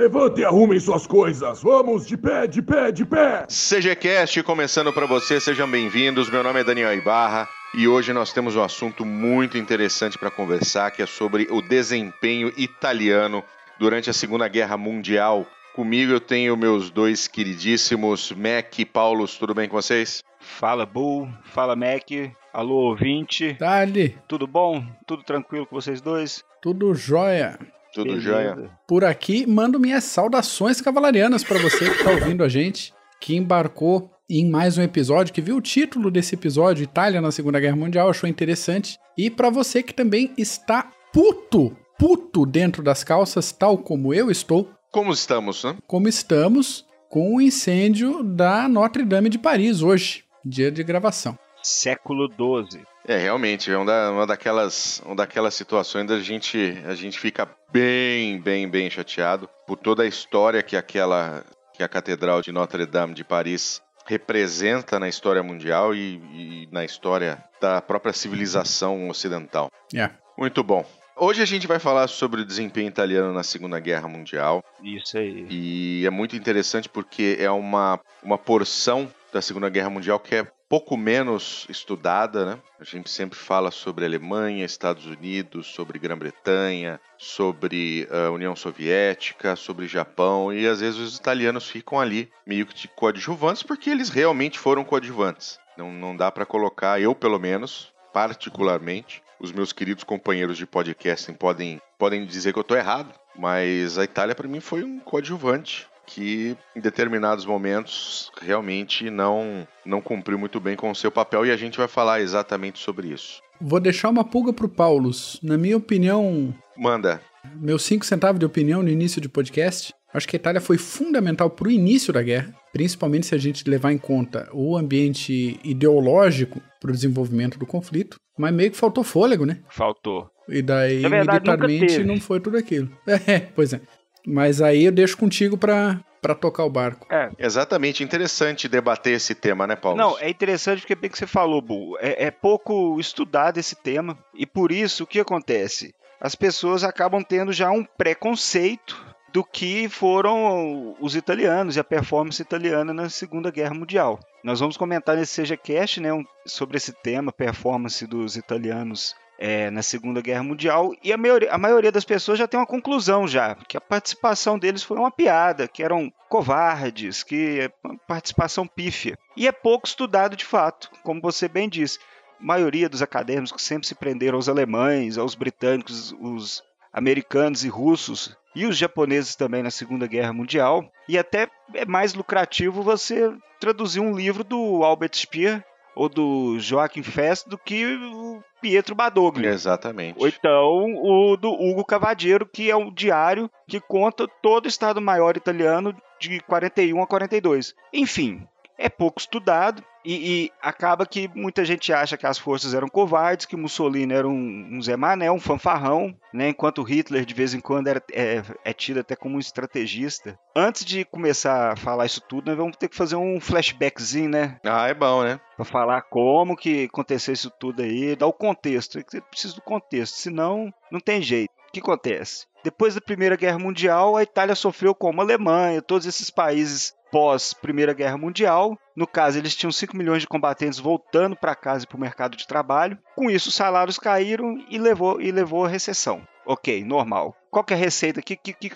Levante e arrumem suas coisas. Vamos, de pé, de pé, de pé. CGCast começando para você, sejam bem-vindos. Meu nome é Daniel Ibarra e hoje nós temos um assunto muito interessante para conversar, que é sobre o desempenho italiano durante a Segunda Guerra Mundial. Comigo eu tenho meus dois queridíssimos Mac e Paulos, tudo bem com vocês? Fala Bull, fala Mac, alô ouvinte. Dali, Tudo bom? Tudo tranquilo com vocês dois? tudo jóia. Tudo Beleza. jóia? Por aqui, mando minhas saudações cavalarianas para você que tá ouvindo a gente, que embarcou em mais um episódio, que viu o título desse episódio, Itália na Segunda Guerra Mundial, achou interessante. E para você que também está puto, puto dentro das calças, tal como eu estou, Como estamos, né? como estamos com o incêndio da Notre Dame de Paris hoje, dia de gravação. Século XII. É, realmente, é uma, uma daquelas, uma daquelas situações da gente, a gente fica bem, bem, bem chateado por toda a história que aquela, que a Catedral de Notre Dame de Paris representa na história mundial e, e na história da própria civilização ocidental. É. Muito bom. Hoje a gente vai falar sobre o desempenho italiano na Segunda Guerra Mundial. Isso aí. E é muito interessante porque é uma, uma porção da Segunda Guerra Mundial que é pouco menos estudada, né? A gente sempre fala sobre Alemanha, Estados Unidos, sobre Grã-Bretanha, sobre a União Soviética, sobre Japão, e às vezes os italianos ficam ali meio que de coadjuvantes porque eles realmente foram coadjuvantes. Não, não dá para colocar, eu pelo menos, particularmente, os meus queridos companheiros de podcasting podem, podem dizer que eu tô errado, mas a Itália para mim foi um coadjuvante que em determinados momentos realmente não não cumpriu muito bem com o seu papel e a gente vai falar exatamente sobre isso. Vou deixar uma pulga pro Paulus. Na minha opinião, Manda. Meus 5 centavos de opinião no início de podcast. Acho que a Itália foi fundamental para o início da guerra, principalmente se a gente levar em conta o ambiente ideológico para o desenvolvimento do conflito. Mas meio que faltou fôlego, né? Faltou. E daí, verdade, militarmente, não foi tudo aquilo. É, pois é. Mas aí eu deixo contigo para para tocar o barco. É. Exatamente, interessante debater esse tema, né, Paulo? Não, é interessante porque bem que você falou, Bu. É, é pouco estudado esse tema. E por isso, o que acontece? As pessoas acabam tendo já um preconceito do que foram os italianos e a performance italiana na Segunda Guerra Mundial. Nós vamos comentar nesse Seja Cast né, um- sobre esse tema, performance dos italianos é, na Segunda Guerra Mundial, e a maioria, a maioria das pessoas já tem uma conclusão já, que a participação deles foi uma piada, que eram covardes, que é uma participação pífia. E é pouco estudado de fato, como você bem disse. A maioria dos acadêmicos que sempre se prenderam aos alemães, aos britânicos, os americanos e russos, e os japoneses também na Segunda Guerra Mundial. E até é mais lucrativo você traduzir um livro do Albert Speer ou do Joachim Fest do que o Pietro Badoglio. Exatamente. Ou então o do Hugo Cavadiero, que é um diário que conta todo o Estado-Maior italiano de 41 a 42. Enfim, é pouco estudado e, e acaba que muita gente acha que as forças eram covardes, que Mussolini era um, um Zé Mané, um fanfarrão, né? enquanto Hitler de vez em quando era, é, é tido até como um estrategista. Antes de começar a falar isso tudo, nós vamos ter que fazer um flashbackzinho, né? Ah, é bom, né? Pra falar como que aconteceu isso tudo aí, dar o contexto. É que Você precisa do contexto, senão não tem jeito. O que acontece? Depois da Primeira Guerra Mundial, a Itália sofreu como a Alemanha, todos esses países pós Primeira Guerra Mundial. No caso, eles tinham 5 milhões de combatentes voltando para casa e para o mercado de trabalho. Com isso, os salários caíram e levou, e levou a recessão. Ok, normal. Qual é a receita? O que, que, que?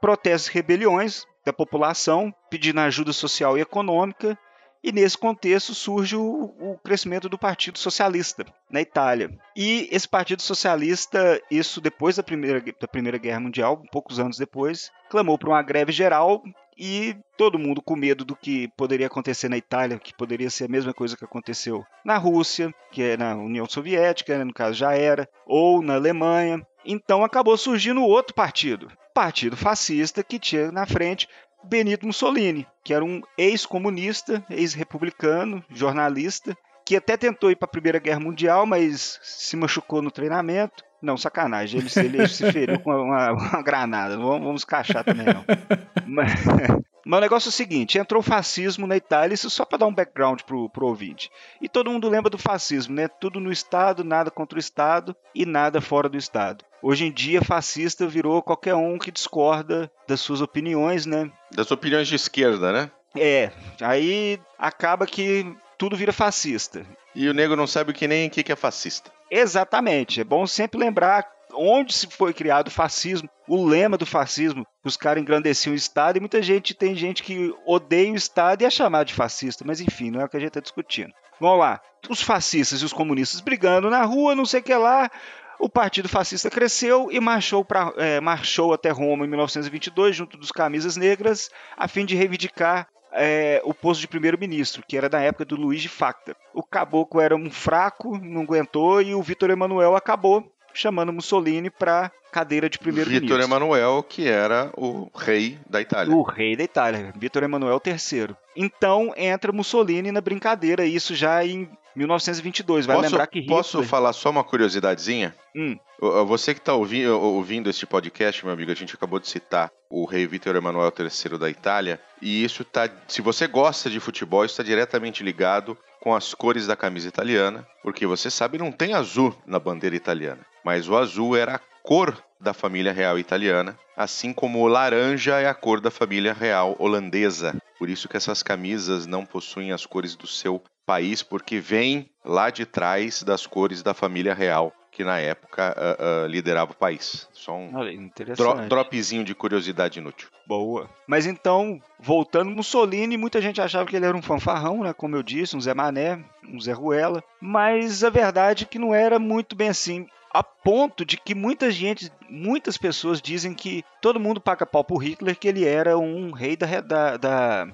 Protestos e rebeliões da população pedindo ajuda social e econômica e nesse contexto surge o, o crescimento do Partido Socialista na Itália. E esse Partido Socialista, isso depois da Primeira, da primeira Guerra Mundial, poucos anos depois, clamou por uma greve geral e todo mundo com medo do que poderia acontecer na Itália, que poderia ser a mesma coisa que aconteceu na Rússia, que é na União Soviética, né, no caso já era, ou na Alemanha. Então acabou surgindo outro partido, partido fascista que tinha na frente Benito Mussolini, que era um ex-comunista, ex-republicano, jornalista, que até tentou ir para a Primeira Guerra Mundial, mas se machucou no treinamento. Não, sacanagem, ele, ele se feriu com uma, uma granada, não vamos, vamos cachar também não. Mas, Mas o negócio é o seguinte: entrou o fascismo na Itália, isso só para dar um background pro, pro ouvinte. E todo mundo lembra do fascismo, né? Tudo no Estado, nada contra o Estado e nada fora do Estado. Hoje em dia, fascista virou qualquer um que discorda das suas opiniões, né? Das opiniões de esquerda, né? É, aí acaba que tudo vira fascista. E o nego não sabe que nem o que é fascista. Exatamente. É bom sempre lembrar onde se foi criado o fascismo, o lema do fascismo, os caras engrandeciam o Estado, e muita gente tem gente que odeia o Estado e é chamado de fascista, mas enfim, não é o que a gente está discutindo. Vamos lá, os fascistas e os comunistas brigando na rua, não sei o que lá, o Partido Fascista cresceu e marchou, pra, é, marchou até Roma em 1922, junto dos camisas negras, a fim de reivindicar é, o posto de primeiro-ministro, que era da época do Luiz de Facta. O caboclo era um fraco, não aguentou, e o Vitor Emanuel acabou chamando Mussolini para cadeira de primeiro-ministro. Vitor Emanuel, que era o rei da Itália. O rei da Itália, Vitor Emanuel III. Então entra Mussolini na brincadeira, isso já em 1922. Vai posso, lembrar que Hitler... Posso falar só uma curiosidadezinha? Hum. Você que está ouvindo, ouvindo este podcast, meu amigo, a gente acabou de citar o rei Vitor Emanuel III da Itália, e isso tá. Se você gosta de futebol, isso está diretamente ligado com as cores da camisa italiana, porque você sabe não tem azul na bandeira italiana, mas o azul era a cor da família real italiana, assim como o laranja é a cor da família real holandesa. Por isso que essas camisas não possuem as cores do seu país, porque vem lá de trás das cores da família real que na época uh, uh, liderava o país. Só um dro dropzinho de curiosidade inútil. Boa. Mas então, voltando, Mussolini, muita gente achava que ele era um fanfarrão, né? Como eu disse, um Zé Mané, um Zé Ruela. Mas a verdade é que não era muito bem assim. A ponto de que muita gente, muitas pessoas dizem que todo mundo paga pau pro Hitler, que ele era um rei da, da, da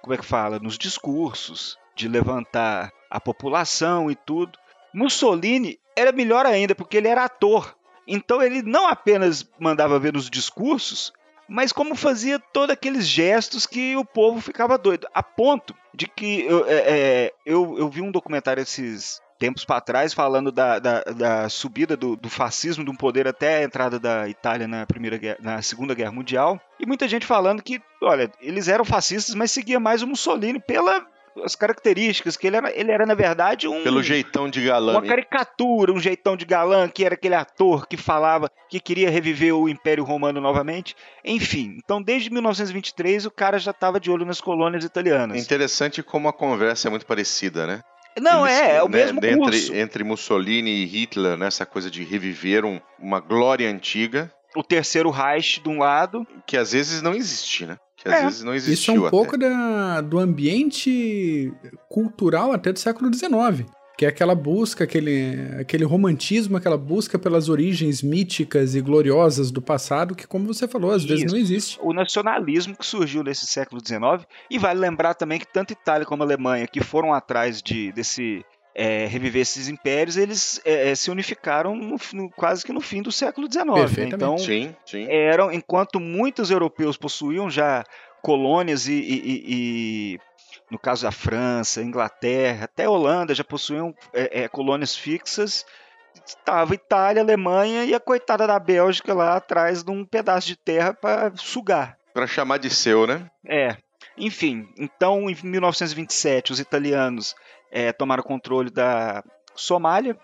como é que fala? Nos discursos, de levantar a população e tudo. Mussolini era melhor ainda, porque ele era ator. Então ele não apenas mandava ver nos discursos, mas como fazia todos aqueles gestos que o povo ficava doido. A ponto de que eu, é, é eu, eu vi um documentário esses tempos para trás falando da, da, da subida do, do, fascismo, do poder até a entrada da Itália na primeira na segunda guerra mundial e muita gente falando que olha eles eram fascistas mas seguia mais o Mussolini pela as características, que ele era, ele era, na verdade, um. Pelo jeitão de galã. Uma caricatura, um jeitão de galã, que era aquele ator que falava que queria reviver o Império Romano novamente. Enfim, então desde 1923 o cara já estava de olho nas colônias italianas. Interessante como a conversa é muito parecida, né? Não, Eles, é, é o né, mesmo curso. Entre, entre Mussolini e Hitler, nessa coisa de reviver um, uma glória antiga. O terceiro Reich de um lado. Que às vezes não existe, né? Que às é. vezes não existiu. Isso é um até. pouco da, do ambiente cultural até do século XIX. Que é aquela busca, aquele, aquele romantismo, aquela busca pelas origens míticas e gloriosas do passado, que, como você falou, às Isso. vezes não existe. O nacionalismo que surgiu nesse século XIX, e vale lembrar também que tanto Itália como Alemanha, que foram atrás de, desse é, reviver esses impérios, eles é, é se unificaram no, no, quase que no fim do século XIX. Né? Então, sim, sim. eram enquanto muitos europeus possuíam já colônias e, e, e, no caso da França, Inglaterra, até Holanda já possuíam é, é, colônias fixas. Estava Itália, Alemanha e a coitada da Bélgica lá atrás de um pedaço de terra para sugar. Para chamar de seu, né? É. Enfim, então em 1927 os italianos é, tomaram controle da Somália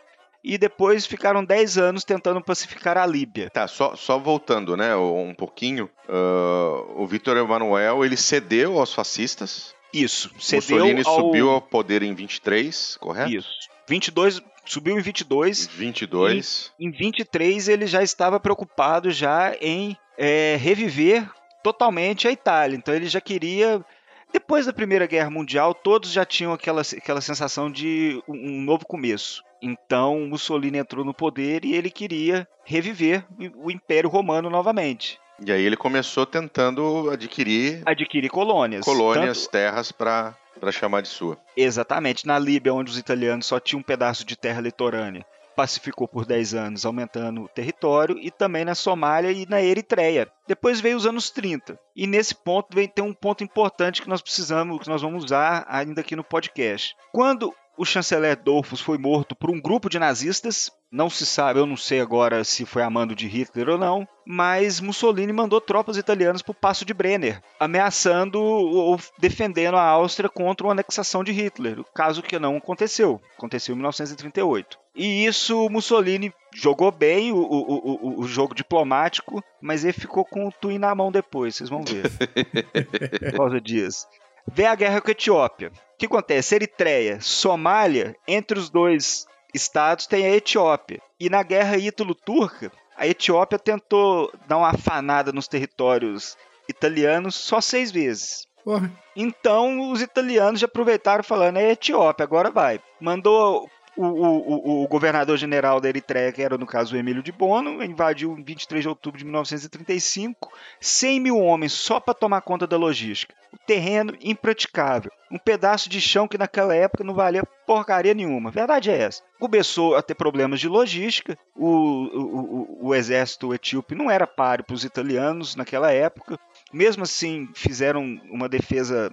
e depois ficaram 10 anos tentando pacificar a Líbia. Tá, só, só voltando, né, um pouquinho, uh, o Vitor Emanuel, ele cedeu aos fascistas. Isso, cedeu Mussolini ao... subiu ao poder em 23, correto? Isso. 22, subiu em 22. 22. em 23 ele já estava preocupado já em é, reviver totalmente a Itália. Então ele já queria depois da Primeira Guerra Mundial, todos já tinham aquela, aquela sensação de um novo começo. Então, Mussolini entrou no poder e ele queria reviver o Império Romano novamente. E aí ele começou tentando adquirir adquirir colônias, colônias, tanto... terras para para chamar de sua. Exatamente, na Líbia, onde os italianos só tinham um pedaço de terra litorânea pacificou por 10 anos, aumentando o território, e também na Somália e na Eritreia. Depois veio os anos 30. E nesse ponto vem ter um ponto importante que nós precisamos, que nós vamos usar ainda aqui no podcast. Quando o chanceler Dolfus foi morto por um grupo de nazistas. Não se sabe, eu não sei agora se foi a mando de Hitler ou não, mas Mussolini mandou tropas italianas para o Passo de Brenner, ameaçando ou defendendo a Áustria contra uma anexação de Hitler, caso que não aconteceu. Aconteceu em 1938. E isso Mussolini jogou bem o, o, o, o, jogo diplomático, mas ele ficou com o twin na mão depois, vocês vão ver. Por causa disso. Vê a guerra com a Etiópia. O que acontece? Eritreia, Somália, entre os dois estados tem a Etiópia. E na guerra ítalo-turca, a Etiópia tentou dar uma afanada nos territórios italianos só seis vezes. Porra. Então os italianos já aproveitaram falando, é Etiópia, agora vai. Mandou o, o, o, governador-geral da Eritreia, que era no caso o Emílio de Bono, invadiu em 23 de outubro de 1935, 100 mil homens só para tomar conta da logística. O terreno impraticável. Um pedaço de chão que naquela época não valia porcaria nenhuma. Verdade é essa. Começou a ter problemas de logística. O, o, o exército etíope não era páreo para os italianos naquela época. Mesmo assim, fizeram uma defesa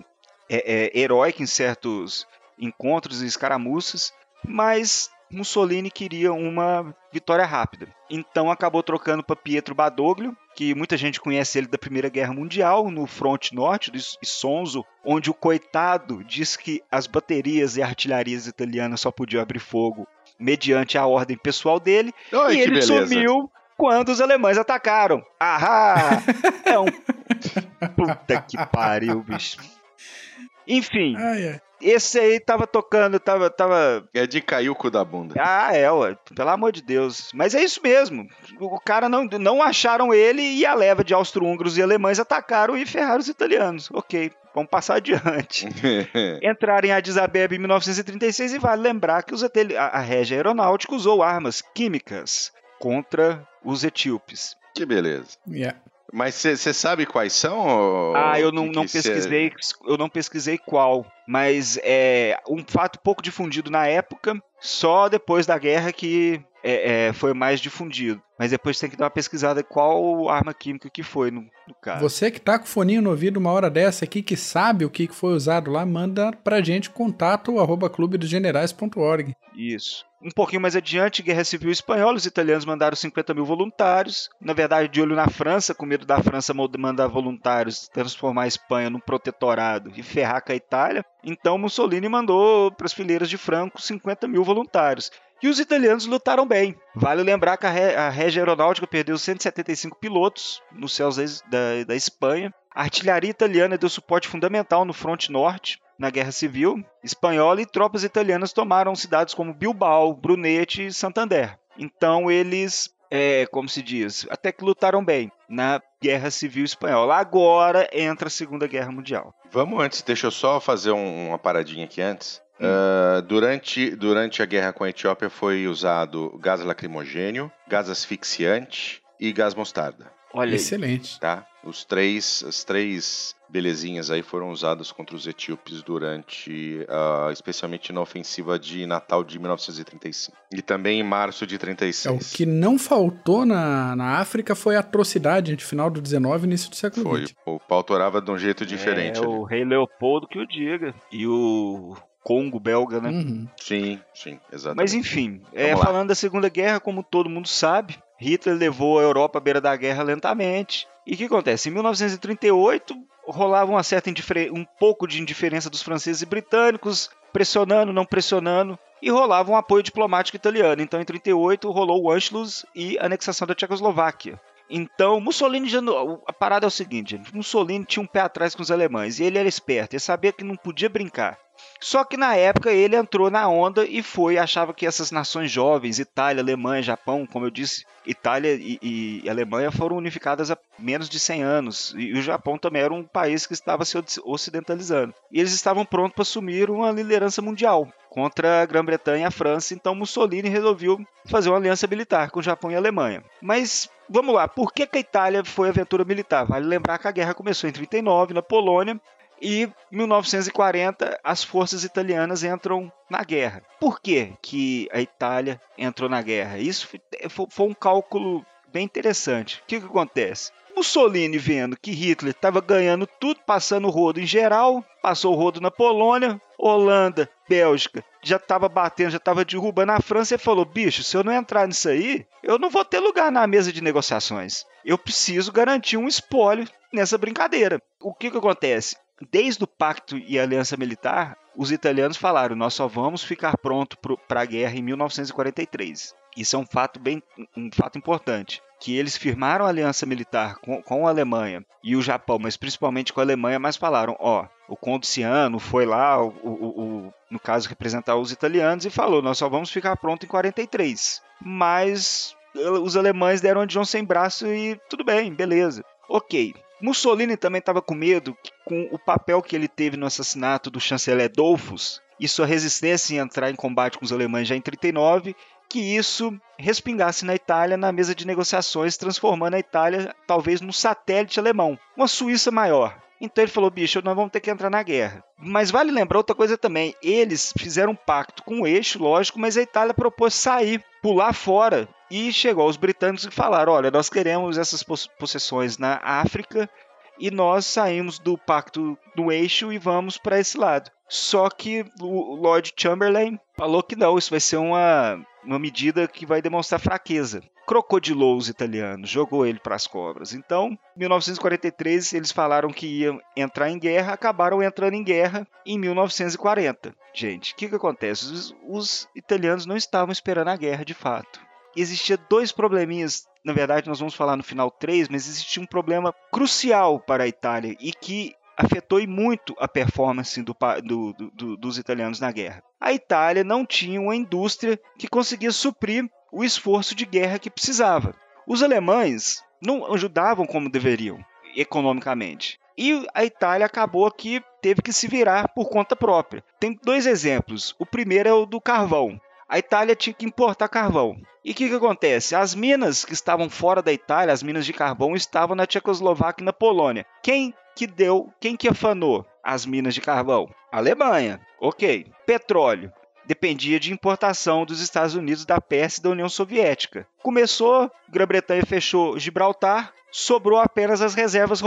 é, é, heróica em certos encontros e escaramuças mas Mussolini queria uma vitória rápida. Então acabou trocando para Pietro Badoglio, que muita gente conhece ele da Primeira Guerra Mundial, no fronte norte do Isonzo, onde o coitado diz que as baterias e artilharias italianas só podiam abrir fogo mediante a ordem pessoal dele, Oi, e ele beleza. sumiu quando os alemães atacaram. Ahá! É um puta que pariu, bicho. Enfim, Ai, ai. Esse aí tava tocando, tava, tava. É de cair o cu da bunda. Ah, é, ué. Pelo amor de Deus. Mas é isso mesmo. O cara não, não acharam ele e a leva de austro-húngaros e alemães atacaram e ferraram os italianos. Ok, vamos passar adiante. Entraram em Addis Abeba em 1936 e vale lembrar que os ateli- a, a Regia Aeronáutica usou armas químicas contra os etíopes. que beleza. Yeah. Mas você sabe quais são? Ah, eu não, que não que cê- pesquisei, eu não pesquisei qual, mas é um fato pouco difundido na época, só depois da guerra que é, é, foi mais difundido. Mas depois tem que dar uma pesquisada qual arma química que foi no, no caso. Você que tá com o foninho no ouvido uma hora dessa aqui, que sabe o que foi usado lá, manda pra gente contato arroba clubedosgenerais.org. Isso. Um pouquinho mais adiante, Guerra Civil Espanhola, os italianos mandaram 50 mil voluntários. Na verdade, de olho na França, com medo da França mandar voluntários, transformar a Espanha num protetorado e ferrar com a Itália. Então, Mussolini mandou para as fileiras de Franco 50 mil voluntários. E os italianos lutaram bem. Vale lembrar que a, Re- a Regia Aeronáutica perdeu 175 pilotos nos céus da, da Espanha. A artilharia italiana deu suporte fundamental no fronte norte, na Guerra Civil Espanhola, e tropas italianas tomaram cidades como Bilbao, Brunete e Santander. Então eles, é, como se diz, até que lutaram bem na Guerra Civil Espanhola. Agora entra a Segunda Guerra Mundial. Vamos antes, deixa eu só fazer um- uma paradinha aqui antes. Hum. Ah, durante, durante a guerra com a Etiópia foi usado gás lacrimogênio, gás asfixiante e gás mostarda, Olha aí. Excelente. tá? Os três, as três belezinhas aí foram usadas contra os etíopes durante, ah, especialmente na ofensiva de Natal de 1935 e também em março de É, o 36. que não faltou na, na África foi a atrocidade entre final do 19 e início do século Foi, XX. o pau torava de um jeito diferente. É ali. o rei Leopoldo que o diga. E o Congo belga, né? Uhum. Sim, sim, exatamente. Mas enfim, é, falando da Segunda Guerra, como todo mundo sabe, Hitler levou a Europa à beira da guerra lentamente. E o que acontece? Em 1938 rolava uma certa um pouco de indiferença dos franceses e britânicos, pressionando, não pressionando, e rolava um apoio diplomático italiano. Então, em 38 rolou o Anschluss e a anexação da Tchecoslováquia. Então, Mussolini já. A parada é o seguinte. Mussolini tinha um pé atrás com os alemães e ele era esperto, ele sabia que não podia brincar. Só que na época ele entrou na onda e foi, achava que essas nações jovens, Itália, Alemanha, Japão, como eu disse, Itália e, e Alemanha foram unificadas há menos de 100 anos. E o Japão também era um país que estava se ocidentalizando. E eles estavam prontos para assumir uma liderança mundial contra a Grã-Bretanha e a França. Então Mussolini resolveu fazer uma aliança militar com o Japão e a Alemanha. Mas vamos lá, por que, que a Itália foi aventura militar? Vale lembrar que a guerra começou em 39 na Polônia e em 1940 as forças italianas entram na guerra. Por que, que a Itália entrou na guerra? Isso foi, foi um cálculo bem interessante. O que, que acontece? Mussolini vendo que Hitler estava ganhando tudo, passando o rodo em geral, passou o rodo na Polônia, Holanda, Bélgica, já estava batendo, já estava derrubando a França e falou: bicho, se eu não entrar nisso aí, eu não vou ter lugar na mesa de negociações. Eu preciso garantir um espólio nessa brincadeira. O que, que acontece? Desde o pacto e a aliança militar, os italianos falaram: nós só vamos ficar pronto para a guerra em 1943. Isso é um fato bem um fato importante. Que eles firmaram a aliança militar com, com a Alemanha e o Japão, mas principalmente com a Alemanha, mas falaram: ó, o Conde Ciano foi lá, o, o, o, no caso, representar os italianos e falou: nós só vamos ficar pronto em 43. Mas os alemães deram de John sem braço e tudo bem, beleza. Ok. Mussolini também estava com medo com o papel que ele teve no assassinato do chanceler Dolfus e sua resistência em entrar em combate com os alemães já em 39 que isso respingasse na Itália na mesa de negociações, transformando a Itália talvez num satélite alemão, uma Suíça maior. Então ele falou: bicho, nós vamos ter que entrar na guerra. Mas vale lembrar outra coisa também: eles fizeram um pacto com o eixo, lógico, mas a Itália propôs sair, pular fora. E chegou aos britânicos e falaram: olha, nós queremos essas possessões na África e nós saímos do pacto do eixo e vamos para esse lado. Só que o Lord Chamberlain falou que não, isso vai ser uma, uma medida que vai demonstrar fraqueza. Crocodilou os italianos, jogou ele para as cobras. Então, em 1943, eles falaram que iam entrar em guerra, acabaram entrando em guerra em 1940. Gente, o que, que acontece? Os, os italianos não estavam esperando a guerra de fato existia dois probleminhas. Na verdade, nós vamos falar no final três, mas existia um problema crucial para a Itália e que afetou muito a performance do, do, do, dos italianos na guerra. A Itália não tinha uma indústria que conseguia suprir o esforço de guerra que precisava. Os alemães não ajudavam como deveriam, economicamente. E a Itália acabou que teve que se virar por conta própria. Tem dois exemplos. O primeiro é o do carvão. A Itália tinha que importar carvão. E o que, que acontece? As minas que estavam fora da Itália, as minas de carvão, estavam na Tchecoslováquia e na Polônia. Quem que deu, quem que afanou as minas de carvão? Alemanha. Ok. Petróleo. Dependia de importação dos Estados Unidos, da Pérsia e da União Soviética. Começou, Grã-Bretanha fechou Gibraltar, sobrou apenas as reservas,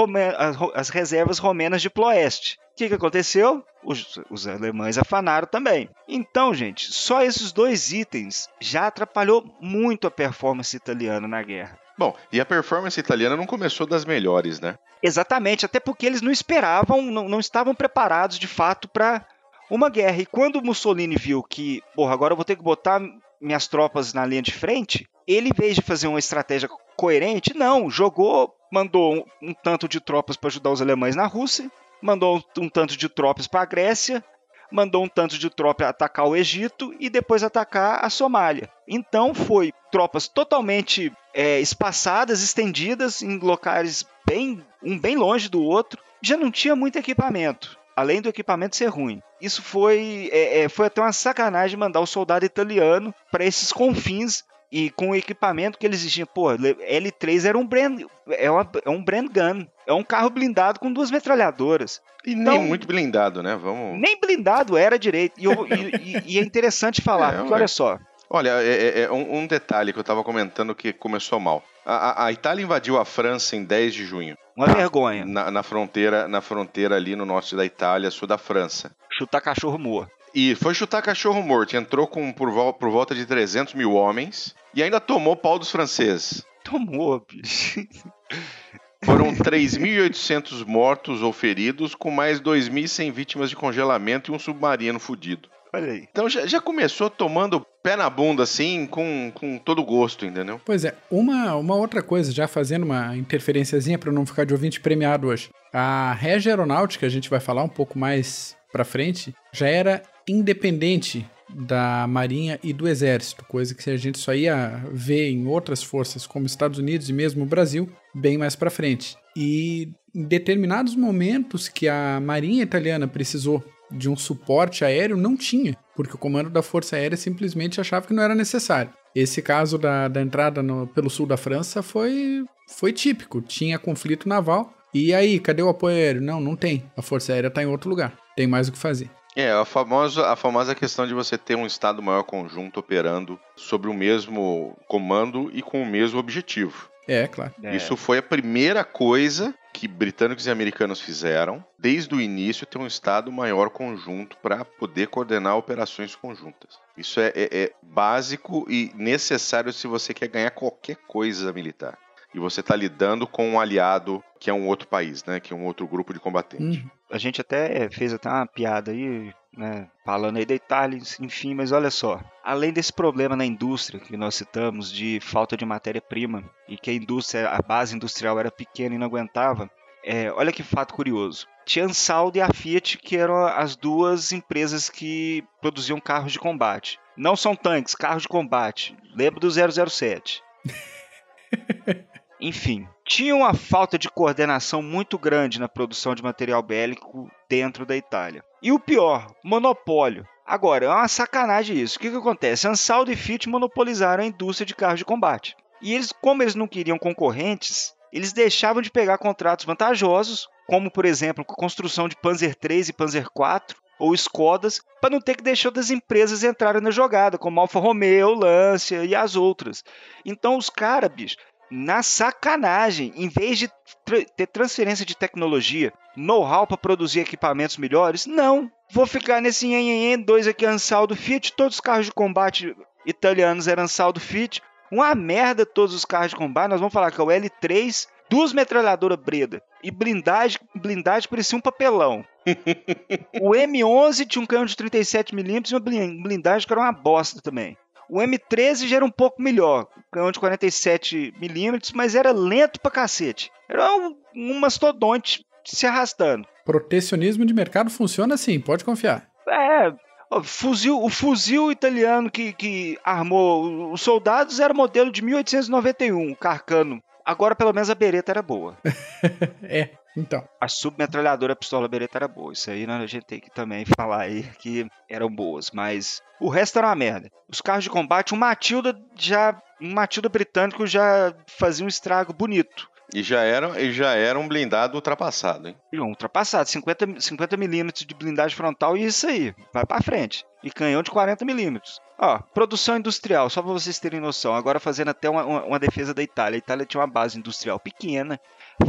as reservas romenas de Ploeste. O que, que aconteceu? Os, os, alemães afanaram também. Então, gente, só esses dois itens já atrapalhou muito a performance italiana na guerra. Bom, e a performance italiana não começou das melhores, né? Exatamente, até porque eles não esperavam, não, não estavam preparados de fato para uma guerra. E quando Mussolini viu que, porra, agora eu vou ter que botar minhas tropas na linha de frente, ele, em vez de fazer uma estratégia coerente, não, jogou, mandou um, um tanto de tropas para ajudar os alemães na Rússia, mandou um, um tanto de tropas para a Grécia, mandou um tanto de tropa atacar o Egito e depois atacar a Somália. Então foi tropas totalmente é, espaçadas, estendidas em locais bem um bem longe do outro. Já não tinha muito equipamento, além do equipamento ser ruim. Isso foi é, é, foi até uma sacanagem mandar o soldado italiano para esses confins e com o equipamento que eles exigiam, pô, L3 era um brand, é, uma, é um brand gun, é um carro blindado com duas metralhadoras. E então, nem muito blindado, né? Vamos. Nem blindado era direito. E, eu, e, e é interessante falar, é, porque olha só. Olha, é, é, é um, um, detalhe que eu estava comentando que começou mal. A, a, a, Itália invadiu a França em 10 de junho. Uma na, vergonha. Na, na, fronteira, na fronteira ali no norte da Itália, sul da França. Chutar cachorro morto. E foi chutar cachorro morto. Entrou com por, por volta de 300 mil homens e ainda tomou pau dos franceses. Tomou, bicho. Foram 3.800 mortos ou feridos, com mais 2.100 vítimas de congelamento e um submarino fudido. Olha aí. Então já, já começou tomando pé na bunda, assim, com, com todo gosto, entendeu? Pois é. Uma, uma outra coisa, já fazendo uma interferenciazinha para não ficar de ouvinte premiado hoje. A Regia Aeronáutica, a gente vai falar um pouco mais pra frente, já era independente da Marinha e do Exército, coisa que a gente só ia ver em outras forças como Estados Unidos e mesmo o Brasil bem mais para frente. E em determinados momentos que a Marinha italiana precisou de um suporte aéreo, não tinha, porque o comando da Força Aérea simplesmente achava que não era necessário. Esse caso da, da entrada no, pelo sul da França foi, foi típico. Tinha conflito naval. E aí, cadê o apoio aéreo? Não, não tem. A Força Aérea está em outro lugar. Tem mais o que fazer. É, a famosa, a famosa questão de você ter um Estado maior conjunto operando sobre o mesmo comando e com o mesmo objetivo. É, claro. É, Isso foi a primeira coisa que britânicos e americanos fizeram desde o início ter um Estado maior conjunto para poder coordenar operações conjuntas. Isso é, é- é básico e necessário se você quer ganhar qualquer coisa militar. E você está lidando com um aliado que é um outro país, né? Que é um outro grupo de combatentes. Hum, a gente até fez até uma piada aí, né, falando aí da Itália, enfim, mas olha só, além desse problema na indústria que nós citamos de falta de matéria-prima e que a indústria, a base industrial era pequena e não aguentava, é, olha que fato curioso. Tinha a Ansaldo e a Fiat, que eram as duas empresas que produziam carros de combate. Não são tanques, carros de combate. Lembra do 007. Enfim, tinha uma falta de coordenação muito grande na produção de material bélico dentro da Itália. E o pior, monopólio. Agora, é uma sacanagem isso. O que, que acontece? Ansaldo e Fiat monopolizaram a indústria de carros de combate. E eles, como eles não queriam concorrentes, eles deixavam de pegar contratos vantajosos, como por exemplo a construção de Panzer III e Panzer IV, ou Skodas, para não ter que deixar outras empresas entrarem na jogada, como Alfa Romeo, Lancia e as outras. Então os caras, bicho, na sacanagem, em vez de tra- ter transferência de tecnologia, know-how para produzir equipamentos melhores, não. Vou ficar nesse nhenhenhen, dois aqui Ansaldo Fiat, todos os carros de combate italianos eram Ansaldo Fiat. Uma merda todos os carros de combate, nós vamos falar que é o L3, duas metralhadoras Breda e blindagem, blindagem parecia um papelão. o M11 tinha um canhão de 37mm e uma blin- blindagem que era uma bosta também. O M13 já era um pouco melhor, canhão de 47mm, mas era lento pra cacete. Era um, um mastodonte se arrastando. Protecionismo de mercado funciona assim, pode confiar. É, ó, fuzil, o fuzil italiano que, que armou os soldados era modelo de 1891, Carcano. Agora pelo menos a Beretta era boa. é, então. A submetralhadora pistola Beretta era boa. Isso aí né, a gente tem que também falar aí que eram boas, mas o resto era uma merda. Os carros de combate, um Matilda já, um Matilda britânico já fazia um estrago bonito. E já era, e já era um blindado ultrapassado, hein? E um ultrapassado, 50, 50 milímetros de blindagem frontal e isso aí, vai pra frente. E canhão de 40 milímetros. Ó, produção industrial, só pra vocês terem noção, agora fazendo até uma, uma, defesa da Itália. A Itália tinha uma base industrial pequena,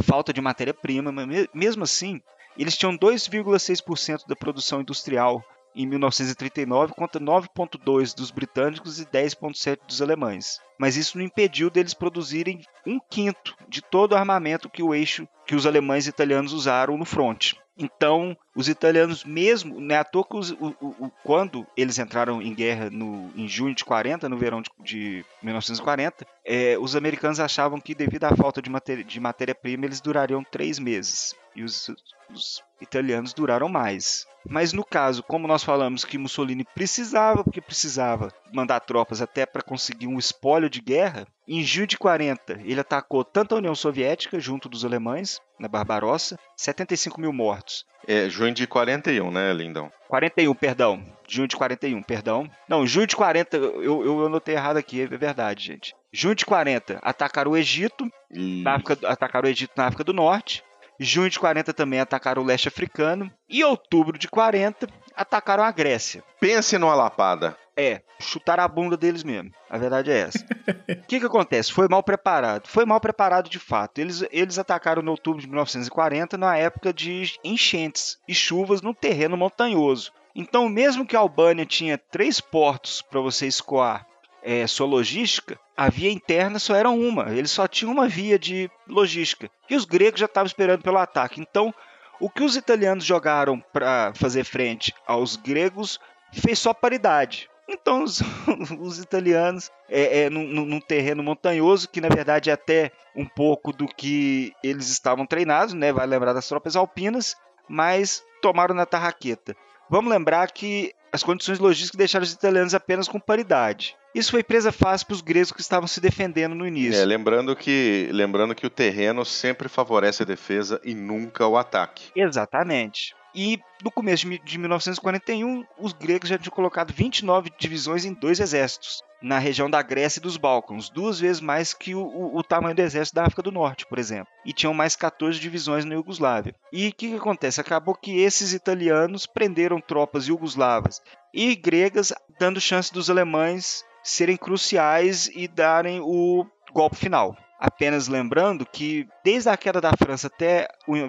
falta de matéria-prima, mas me- mesmo assim, eles tinham 2,6% da produção industrial em 1939 contra 9,2% dos britânicos e 10,7% dos alemães. Mas isso não impediu deles produzirem um quinto de todo o armamento que o eixo que os alemães e italianos usaram no fronte. Então, os italianos mesmo, não é à toa que os- o- o- quando eles entraram em guerra no, em junho de 40, no verão de, de 1940, é, os americanos achavam que devido à falta de matéria-prima eles durariam três meses. E os, os italianos duraram mais. Mas no caso, como nós falamos que Mussolini precisava, porque precisava mandar tropas até para conseguir um espólio de guerra, em junho de 40 ele atacou tanto a União Soviética, junto dos alemães, na Barbarossa, 75 mil mortos. É junho de 41, né, Lindão? 41, perdão. Junho de 41, perdão. Não, junho de 40, eu, eu anotei errado aqui, é verdade, gente. Junho de 40, atacaram o Egito, na África, atacaram o Egito na África do Norte. Junho de 40 também atacaram o leste africano. E outubro de 40 atacaram a Grécia. Pense numa lapada. É, chutaram a bunda deles mesmo. A verdade é essa. O que, que acontece? Foi mal preparado. Foi mal preparado de fato. Eles, eles atacaram no outubro de 1940, na época de enchentes e chuvas num terreno montanhoso. Então, mesmo que a Albânia tinha três portos para você escoar é, sua logística, a via interna só era uma. Eles só tinham uma via de logística. E os gregos já estavam esperando pelo ataque. Então, o que os italianos jogaram para fazer frente aos gregos fez só paridade. Então, os, os italianos, é, é, num, num- num terreno montanhoso, que na verdade é até um pouco do que eles estavam treinados, né? Vai lembrar das tropas alpinas, mas tomaram na tarraqueta. Vamos lembrar que as condições logísticas deixaram os italianos apenas com paridade. Isso foi presa fácil para os gregos que estavam se defendendo no início. É, lembrando que, lembrando que o terreno sempre favorece a defesa e nunca o ataque. Exatamente. E no começo de mi- de 1941, os gregos já tinham colocado 29 divisões em dois exércitos, na região da Grécia e dos Balcãs, duas vezes mais que o, o- o tamanho do exército da África do Norte, por exemplo. E tinham mais 14 divisões na Iugoslávia. E o que, que acontece? Acabou que esses italianos prenderam tropas iugoslavas e gregas, dando chance dos alemães serem cruciais e darem o golpe final. Apenas lembrando que, desde a queda da França até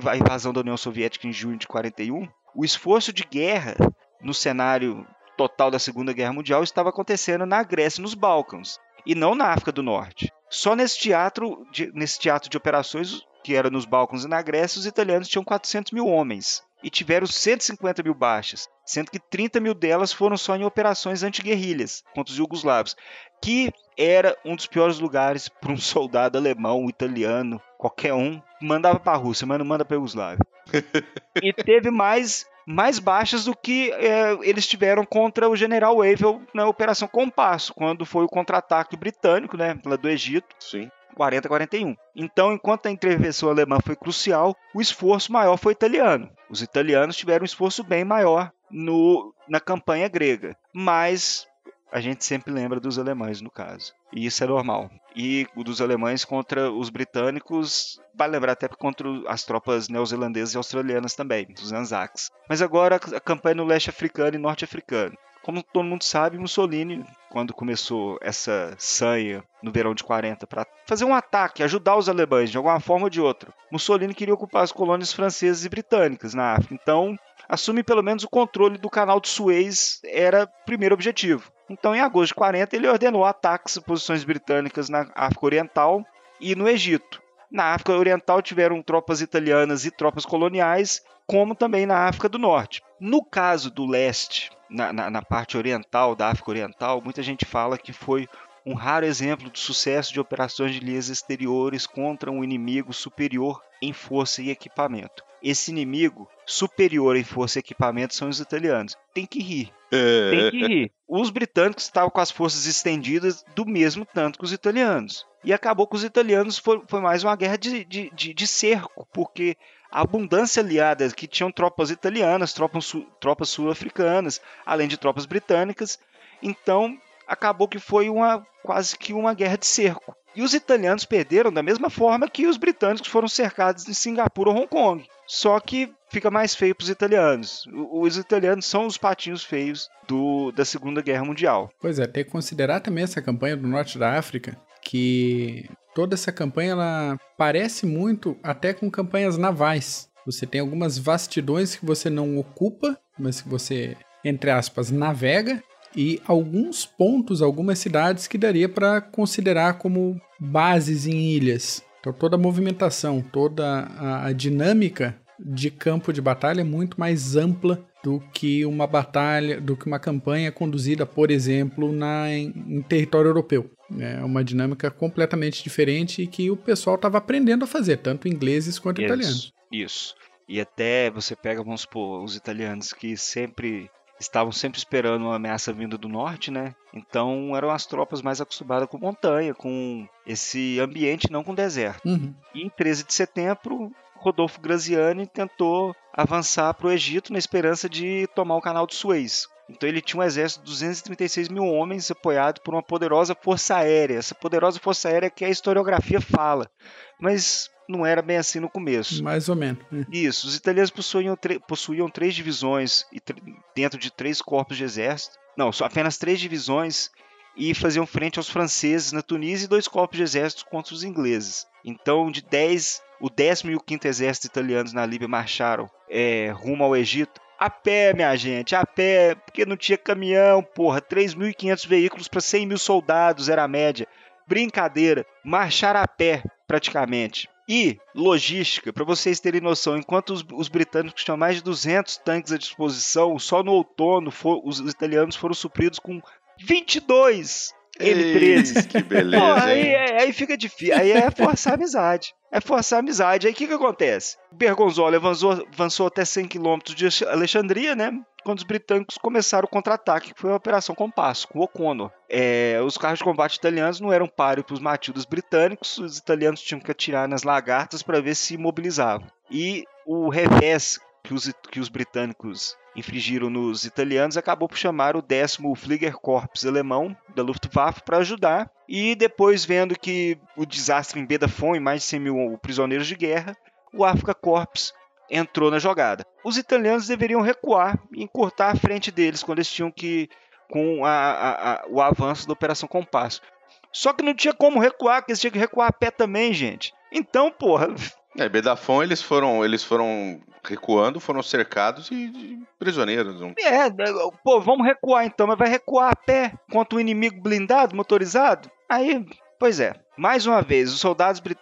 a invasão da União Soviética em junho de 41, o esforço de guerra no cenário total da Segunda Guerra Mundial estava acontecendo na Grécia nos Balcãs, e não na África do Norte. Só nesse teatro de, nesse teatro de operações, que era nos Balcãs e na Grécia, os italianos tinham 400 mil homens e tiveram 150 mil baixas, sendo que 30 mil delas foram só em operações antiguerrilhas contra os jugoslavos, que era um dos piores lugares para um soldado alemão, italiano, qualquer um, mandava para a Rússia, mas não manda para a Yugoslávia. e teve mais mais baixas do que é, eles tiveram contra o General Wavell na Operação Compasso, quando foi o contra-ataque britânico, né, do Egito. Sim. 40-41. Então, enquanto a intervenção alemã foi crucial, o esforço maior foi italiano. Os italianos tiveram um esforço bem maior no, na campanha grega, mas a gente sempre lembra dos alemães no caso. E isso é normal. E o dos alemães contra os britânicos, vai lembrar até contra as tropas neozelandesas e australianas também, dos Anzacs. Mas agora a campanha no leste africano e norte africano. Como todo mundo sabe, Mussolini, quando começou essa sanha no verão de 40 para fazer um ataque, ajudar os alemães de alguma forma ou de outra, Mussolini queria ocupar as colônias francesas e britânicas na África. Então, assumir pelo menos o controle do canal de Suez era o primeiro objetivo. Então, em agosto de 40, ele ordenou ataques a posições britânicas na África Oriental e no Egito. Na África Oriental tiveram tropas italianas e tropas coloniais, como também na África do Norte. No caso do leste, na, na, na parte oriental da África Oriental, muita gente fala que foi um raro exemplo de sucesso de operações de linhas exteriores contra um inimigo superior em força e equipamento. Esse inimigo superior em força e equipamento são os italianos. Tem que rir. É. Tem que rir. Os britânicos estavam com as forças estendidas do mesmo tanto que os italianos. E acabou que os italianos foi, foi mais uma guerra de, de, de, de cerco, porque a abundância aliada que tinham tropas italianas, tropas, sul, tropas sul-africanas, além de tropas britânicas. Então, acabou que foi uma quase que uma guerra de cerco. E os italianos perderam da mesma forma que os britânicos foram cercados em Singapura ou Hong Kong. Só que fica mais feio para os italianos. Os italianos são os patinhos feios do, da Segunda Guerra Mundial. Pois é, tem que considerar também essa campanha do norte da África, que toda essa campanha ela parece muito até com campanhas navais. Você tem algumas vastidões que você não ocupa, mas que você, entre aspas, navega, e alguns pontos, algumas cidades que daria para considerar como bases em ilhas. Então toda a movimentação, toda a, dinâmica de campo de batalha é muito mais ampla do que uma batalha, do que uma campanha conduzida, por exemplo, na, em, em território europeu. É uma dinâmica completamente diferente e que o pessoal estava aprendendo a fazer, tanto ingleses quanto isso, italianos. Isso. E até você pega, vamos supor, os italianos que sempre estavam sempre esperando uma ameaça vinda do norte, né? Então eram as tropas mais acostumadas com montanha, com esse ambiente, não com deserto. Uhum. E em 13 de setembro, Rodolfo Graziani tentou avançar para o Egito na esperança de tomar o canal de Suez. Então ele tinha um exército de 236 mil homens apoiado por uma poderosa força aérea. Essa poderosa força aérea que a historiografia fala. Mas não era bem assim no começo. Mais ou menos. né? Isso. Os italianos possuíam, possuíam três divisões e dentro de três corpos de exército. Não, só apenas três divisões e faziam frente aos franceses na Tunísia e dois corpos de exército contra os ingleses. Então, de 10, o décimo e o quinto exército italianos na Líbia marcharam é, rumo ao Egito. A pé, minha gente, a pé, porque não tinha caminhão, porra. 3.500 veículos para 100 mil soldados era a média. Brincadeira. Marchar a pé, praticamente. E logística, para vocês terem noção, enquanto os, os, britânicos tinham mais de 200 tanques à disposição, só no outono for, os italianos foram supridos com 22 M13. Que beleza. Pô, aí, aí, fica difícil. Aí é forçar a amizade. É forçar a amizade. Aí o que, que acontece? Bergonzola avançou, avançou até 100 quilômetros de Alexandria, né? Quando os britânicos começaram o contra-ataque, que foi a Operação Compasso, com O'Connor. É, os carros de combate italianos não eram páreo para os matildas britânicos, os italianos tinham que atirar nas lagartas para ver se imobilizavam. E o revés que os, que os britânicos infligiram nos italianos acabou por chamar o décimo Fliegerkorps alemão da Luftwaffe para ajudar. E depois, vendo que o desastre em Beda foi mais de 100 mil prisioneiros de guerra, o Afrika Korps entrou na jogada. Os italianos deveriam recuar e encurtar a frente deles quando eles tinham que com a, a, a, o avanço da Operação Compasso. Só que não tinha como recuar, porque eles tinham que recuar a pé também, gente. Então, porra. É, Bedafon eles foram, eles foram recuando, foram cercados e, e prisioneiros. Não... É, pô, vamos recuar então, mas vai recuar a pé contra um inimigo blindado, motorizado? Aí, pois é. Mais uma vez, os soldados, brit...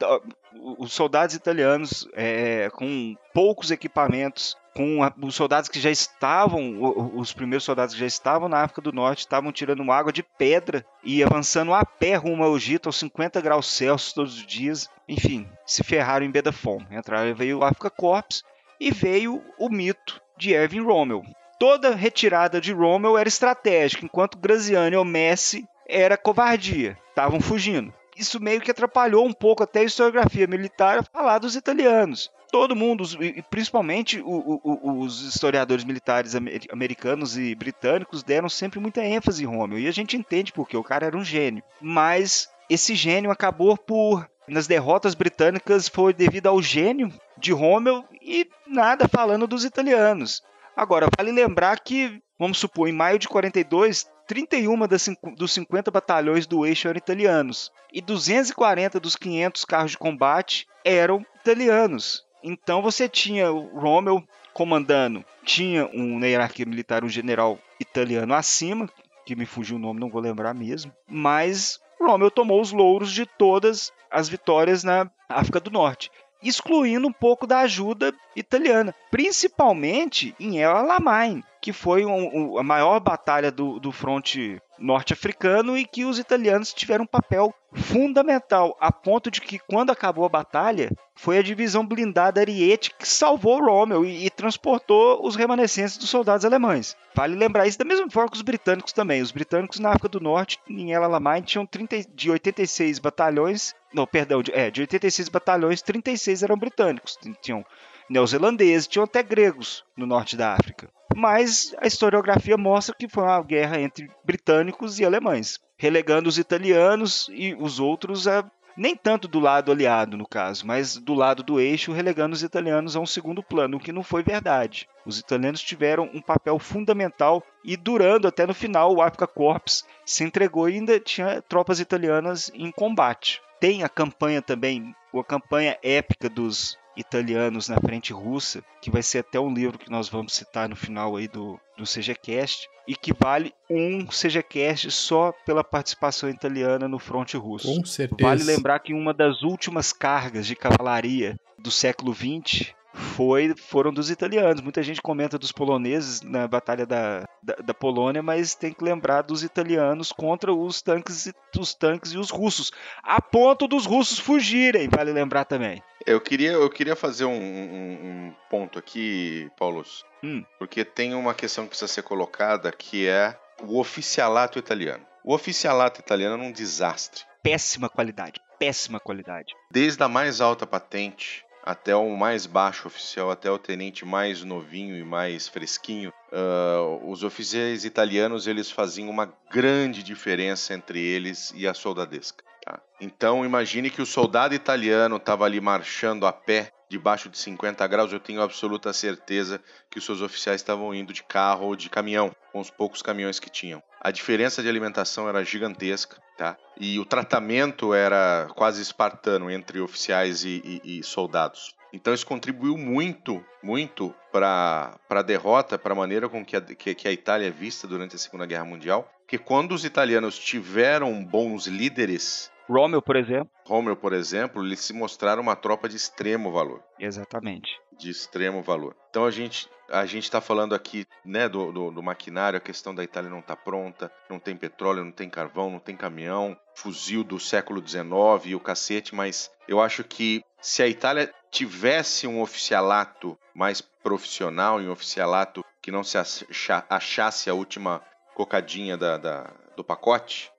os soldados italianos é, com poucos equipamentos com a, os soldados que já estavam, os primeiros soldados que já estavam na África do Norte, estavam tirando água de pedra e avançando a pé rumo ao Egito aos 50 graus Celsius todos os dias. Enfim, se ferraram em Bedafon. Entraram, veio o Africa Corps e veio o mito de Erwin Rommel. Toda retirada de Rommel era estratégica, enquanto Graziani ou Messi era covardia, estavam fugindo. Isso meio que atrapalhou um pouco até a historiografia militar a falar dos italianos todo mundo, principalmente os historiadores militares americanos e britânicos, deram sempre muita ênfase em Rommel. E a gente entende porque o cara era um gênio. Mas esse gênio acabou por. Nas derrotas britânicas foi devido ao gênio de Rommel e nada falando dos italianos. Agora, vale lembrar que, vamos supor, em maio de 42, 31 das, dos 50 batalhões do eixo eram italianos e 240 dos 500 carros de combate eram italianos. Então você tinha o Rommel comandando, tinha um, na hierarquia militar um general italiano acima, que me fugiu o nome, não vou lembrar mesmo, mas Rommel tomou os louros de todas as vitórias na África do Norte, excluindo um pouco da ajuda italiana, principalmente em El Alamein, que foi um, um, a maior batalha do, do fronte norte-africano e que os italianos tiveram um papel fundamental, a ponto de que quando acabou a batalha, foi a divisão blindada Ariete que salvou Rommel e, e, transportou os remanescentes dos soldados alemães. Vale lembrar isso da mesma forma que os britânicos também. Os britânicos na África do Norte, em El Alamein, tinham 30, de 86 batalhões, não, perdão, de, é, de 86 batalhões, 36 eram britânicos. Tinham neozelandeses, tinham até gregos no norte da África mas a historiografia mostra que foi uma guerra entre britânicos e alemães, relegando os italianos e os outros a nem tanto do lado aliado, no caso, mas do lado do eixo, relegando os italianos a um segundo plano, o que não foi verdade. Os italianos tiveram um papel fundamental e durando até no final o Afrika Corps se entregou e ainda tinha tropas italianas em combate. Tem a campanha também, a campanha épica dos italianos na frente russa, que vai ser até um livro que nós vamos citar no final aí do, do CGCast, e que vale um CGCast só pela participação italiana no fronte russo. Com certeza. Vale lembrar que uma das últimas cargas de cavalaria do século XX foi, foram dos italianos. Muita gente comenta dos poloneses na Batalha da, da, da, Polônia, mas tem que lembrar dos italianos contra os tanques, os tanques e os russos, a ponto dos russos fugirem, vale lembrar também. Eu queria, eu queria fazer um, um, um ponto aqui, Paulos, hum. porque tem uma questão que precisa ser colocada, que é o oficialato italiano. O oficialato italiano é um desastre. Péssima qualidade, péssima qualidade. Desde a mais alta patente até o mais baixo oficial, até o tenente mais novinho e mais fresquinho, uh, os oficiais italianos eles faziam uma grande diferença entre eles e a soldadesca. Tá? Então imagine que o soldado italiano estava ali marchando a pé debaixo de 50 graus, eu tenho absoluta certeza que os seus oficiais estavam indo de carro ou de caminhão, com os poucos caminhões que tinham. A diferença de alimentação era gigantesca, tá? E o tratamento era quase espartano entre oficiais e, e, e soldados. Então isso contribuiu muito, muito para a derrota, para a maneira com que a, que, que a Itália é vista durante a Segunda Guerra Mundial. Que quando os italianos tiveram bons líderes, Rommel, por exemplo. Rommel, por exemplo, eles se mostraram uma tropa de extremo valor. Exatamente. De extremo valor. Então a gente a gente está falando aqui né, do, do, do, maquinário, a questão da Itália não está pronta, não tem petróleo, não tem carvão, não tem caminhão, fuzil do século XIX e o cacete, mas eu acho que se a Itália tivesse um oficialato mais profissional, um oficialato que não se achasse a última cocadinha da, da do pacote,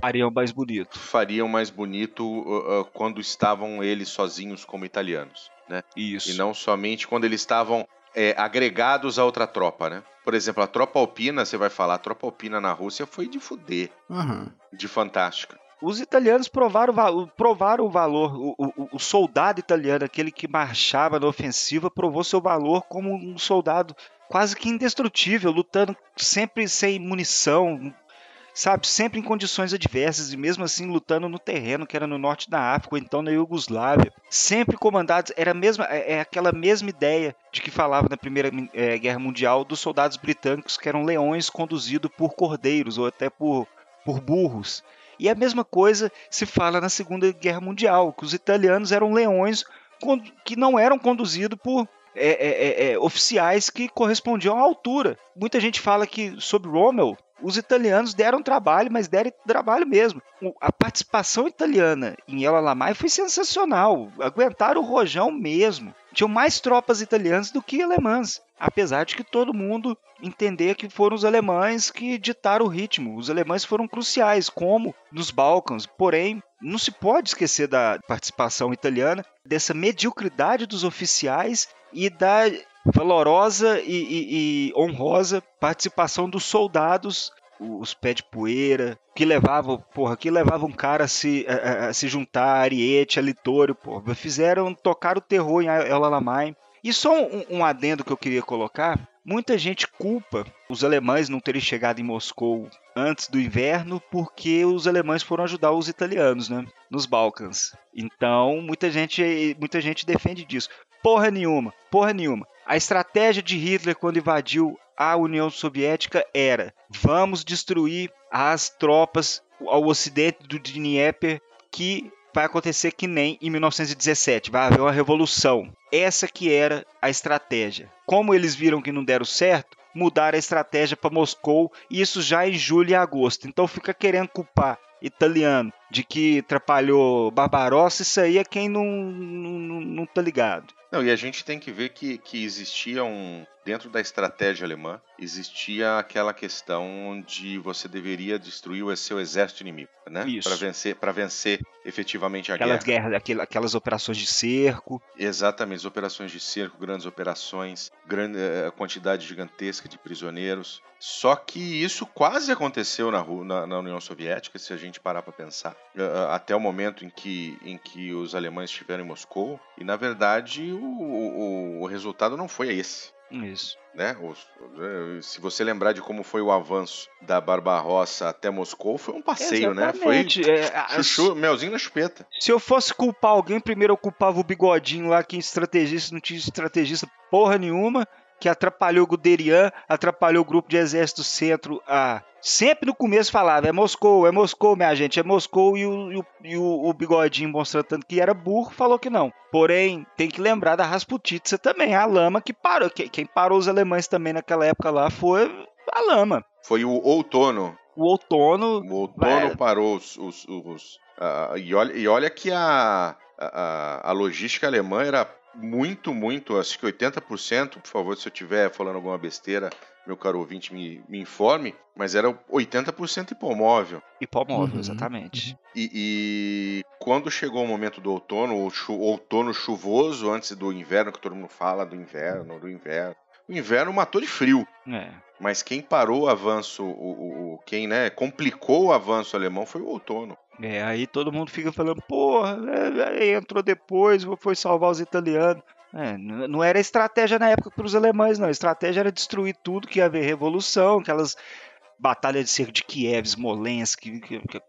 fariam mais bonito. Fariam mais bonito uh, uh, quando estavam eles sozinhos como italianos, né? Isso. E não somente quando eles estavam é, agregados a outra tropa, né? Por exemplo, a tropa alpina, você vai falar, a tropa alpina na Rússia foi de fuder. Uhum. De fantástica. Os italianos provaram, provaram o valor. O, o, o, soldado italiano, aquele que marchava na ofensiva, provou seu valor como um soldado quase que indestrutível, lutando sempre sem munição, sabe, sempre em condições adversas e mesmo assim lutando no terreno que era no norte da África ou então na Iugoslávia, sempre comandados, era mesma, é, é aquela mesma ideia de que falava na Primeira é, Guerra Mundial dos soldados britânicos que eram leões conduzidos por cordeiros ou até por, por burros. E a mesma coisa se fala na Segunda Guerra Mundial, que os italianos eram leões que não eram conduzidos por é, é, é, é, oficiais que correspondiam à altura. Muita gente fala que sobre Rommel os italianos deram trabalho, mas deram trabalho mesmo. A participação italiana em El Alamai foi sensacional. Aguentaram o rojão mesmo. Tinham mais tropas italianas do que alemãs. Apesar de que todo mundo entender que foram os alemães que ditaram o ritmo. Os alemães foram cruciais, como nos Balcãs. Porém, não se pode esquecer da participação italiana, dessa mediocridade dos oficiais e da valorosa e, e, e honrosa participação dos soldados os pés de poeira, que levavam, porra, que levavam um cara a se, a, a se juntar a Ariete, a Litório, porra, fizeram tocar o terror em El Alamein. E só um, um, adendo que eu queria colocar, muita gente culpa os alemães não terem chegado em Moscou antes do inverno porque os alemães foram ajudar os italianos, né, nos Balcãs. Então, muita gente, muita gente defende disso. Porra nenhuma, porra nenhuma. A estratégia de Hitler quando invadiu a União Soviética era: vamos destruir as tropas ao ocidente do Dnieper que vai acontecer que nem em 1917, vai haver uma revolução. Essa que era a estratégia. Como eles viram que não deram certo, mudaram a estratégia para Moscou, e isso já em julho e agosto. Então fica querendo culpar italiano de que atrapalhou Barbarossa, isso aí é quem não, não, não tá ligado. Não, e a gente tem que ver que, que existia um. Dentro da estratégia alemã, existia aquela questão de você deveria destruir o seu exército inimigo, né? Para vencer, para vencer efetivamente a aquelas guerra. Guerras, aquelas operações de cerco. Exatamente, operações de cerco, grandes operações, grande uh, quantidade gigantesca de prisioneiros. Só que isso quase aconteceu na, na, na União Soviética, se a gente parar para pensar, uh, até o momento em que, em que os alemães estiveram em Moscou. E na verdade o, o, o resultado não foi esse. Isso. Né? Se você lembrar de como foi o avanço da Barbarossa até Moscou, foi um passeio, Exatamente. né? Foi é, chuchu, melzinho na chupeta. Se eu fosse culpar alguém, primeiro eu culpava o bigodinho lá, que estrategista não tinha estrategista porra nenhuma que atrapalhou o Guderian, atrapalhou o grupo de exército centro a sempre no começo falava é Moscou, é Moscou, minha gente, é Moscou e o, e o, e o, o bigodinho mostrando que era burro falou que não. Porém, tem que lembrar da Rasputitsa também, a lama que parou, quem parou os alemães também naquela época lá foi a lama. Foi o outono. O outono. O outono é... parou os. os, os uh, e, olha, e olha que a, a, a logística alemã era muito, muito, acho que 80%, por favor, se eu estiver falando alguma besteira, meu caro ouvinte me, me informe, mas era 80% hipomóvel. Hipomóvel, uhum. exatamente. E, e, quando chegou o momento do outono, o chu, outono chuvoso, antes do inverno, que todo mundo fala do inverno, do inverno, o inverno matou de frio. É. Mas quem parou o avanço, o, o, o, quem né, complicou o avanço alemão foi o outono. É, aí todo mundo fica falando, porra, é, é, entrou depois, foi salvar os italianos. É, não era estratégia na época para os alemães, não. A estratégia era destruir tudo, que ia haver revolução, aquelas batalhas de cerco de Kiev, Smolensk, que, que, que,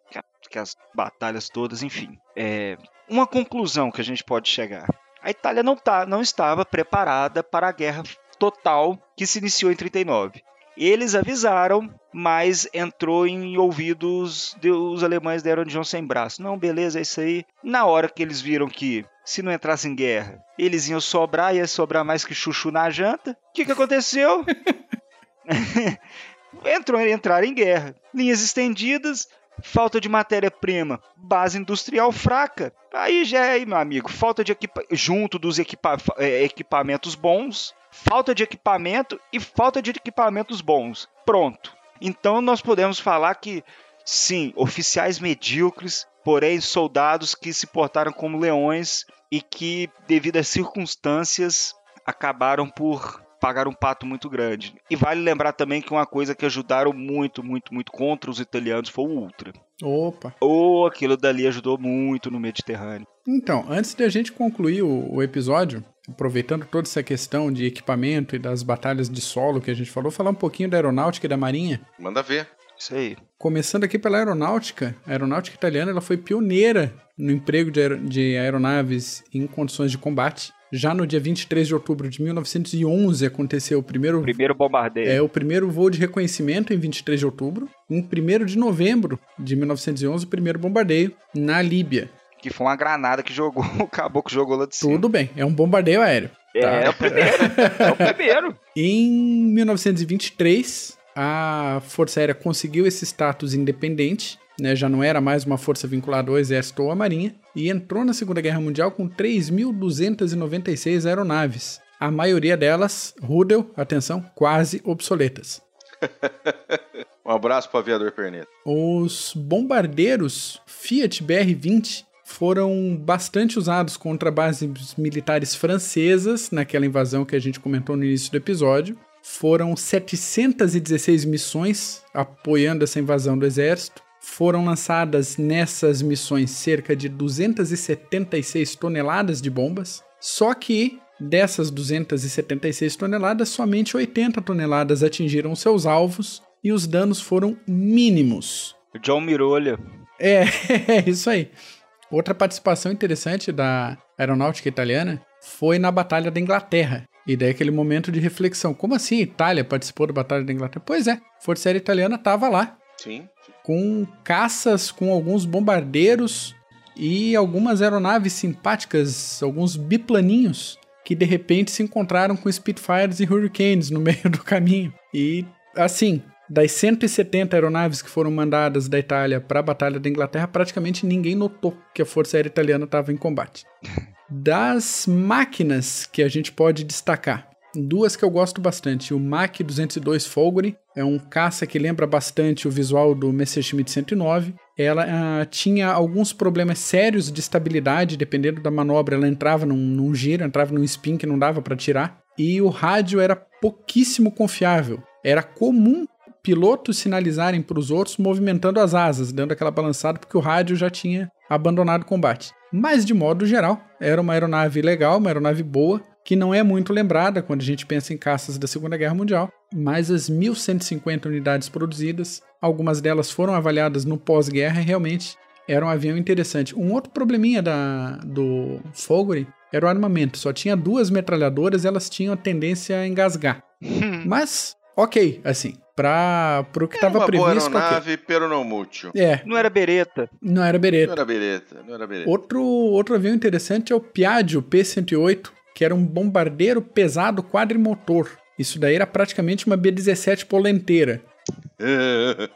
que as batalhas todas, enfim. É, uma conclusão que a gente pode chegar. A Itália não, tá, não estava preparada para a guerra total que se iniciou em 39. Eles avisaram, mas entrou em ouvidos dos alemães deram de João sem braço. Não, beleza, é isso aí. Na hora que eles viram que se não entrasse em guerra, eles iam sobrar, ia sobrar mais que chuchu na janta. O que, que aconteceu? Entrou, entraram em guerra. Linhas estendidas, falta de matéria-prima, base industrial fraca. Aí já é, meu amigo, falta de equipa junto dos equipa é, equipamentos bons, falta de equipamento e falta de equipamentos bons. Pronto. Então nós podemos falar que sim, oficiais medíocres, porém soldados que se portaram como leões e que, devido às circunstâncias, acabaram por pagar um pato muito grande. E vale lembrar também que uma coisa que ajudaram muito, muito, muito contra os italianos foi o Ultra. Opa! Ou oh, aquilo dali ajudou muito no Mediterrâneo. Então, antes de a gente concluir o, o, episódio, aproveitando toda essa questão de equipamento e das batalhas de solo que a gente falou, falar um pouquinho da aeronáutica e da marinha. Manda ver. Isso aí. Começando aqui pela aeronáutica, a aeronáutica italiana ela foi pioneira no emprego de, aer de aeronaves em condições de combate. Já no dia 23 de outubro de 1911 aconteceu o primeiro, Primeiro bombardeio. é, o primeiro voo de reconhecimento em 23 de outubro. Em 1 de novembro de 1911, o primeiro bombardeio na Líbia. Que foi uma granada que jogou, o caboclo jogou lá de cima. Tudo bem, é um bombardeio aéreo. É, tá. é o primeiro. é o primeiro. Em 1923, a Força Aérea conseguiu esse status independente, né, já não era mais uma força vinculada ao Exército ou à Marinha, e entrou na Segunda Guerra Mundial com 3.296 aeronaves. A maioria delas, Rudel, atenção, quase obsoletas. Um abraço pro aviador Perneta. Os bombardeiros Fiat BR-20 foram bastante usados contra bases militares francesas naquela invasão que a gente comentou no início do episódio. Foram 716 missões apoiando essa invasão do exército. Foram lançadas nessas missões cerca de 276 toneladas de bombas. Só que dessas 276 toneladas, somente 80 toneladas atingiram seus alvos e os danos foram mínimos. John Mirolha. É, é isso aí. Outra participação interessante da aeronáutica italiana foi na Batalha da Inglaterra. E daí aquele momento de reflexão. Como assim a Itália participou da Batalha da Inglaterra? Pois é, a Força Aérea Italiana estava lá, Sim. com caças, com alguns bombardeiros e algumas aeronaves simpáticas, alguns biplaninhos, que de repente se encontraram com Spitfires e Hurricanes no meio do caminho. E assim, das 170 aeronaves que foram mandadas da Itália para a Batalha da Inglaterra, praticamente ninguém notou que a Força Aérea Italiana estava em combate. Das máquinas que a gente pode destacar, duas que eu gosto bastante. O Mach 202 Folgore é um caça que lembra bastante o visual do Messerschmitt 109. Ela ah, tinha alguns problemas sérios de estabilidade, dependendo da manobra, ela entrava num, num giro, entrava num spin que não dava para tirar. E o rádio era pouquíssimo confiável. Era comum pilotos sinalizarem para os outros movimentando as asas, dando aquela balançada, porque o rádio já tinha abandonado o combate. Mas, de modo geral, era uma aeronave legal, uma aeronave boa, que não é muito lembrada quando a gente pensa em caças da Segunda Guerra Mundial, mas as 1.150 unidades produzidas, algumas delas foram avaliadas no pós-guerra e realmente era um avião interessante. Um outro probleminha da, do Folgore era o armamento, só tinha duas metralhadoras e elas tinham a tendência a engasgar. Mas, ok, assim, para o que estava uma boa previsto. ok. aeronave, pero não mútil. É, Não era bereta. não era Não bereta. era bereta, não era bereta. Outro, outro avião interessante é o Piaggio P-108, que era um bombardeiro pesado quadrimotor. Isso daí era praticamente uma B-17 polenteira.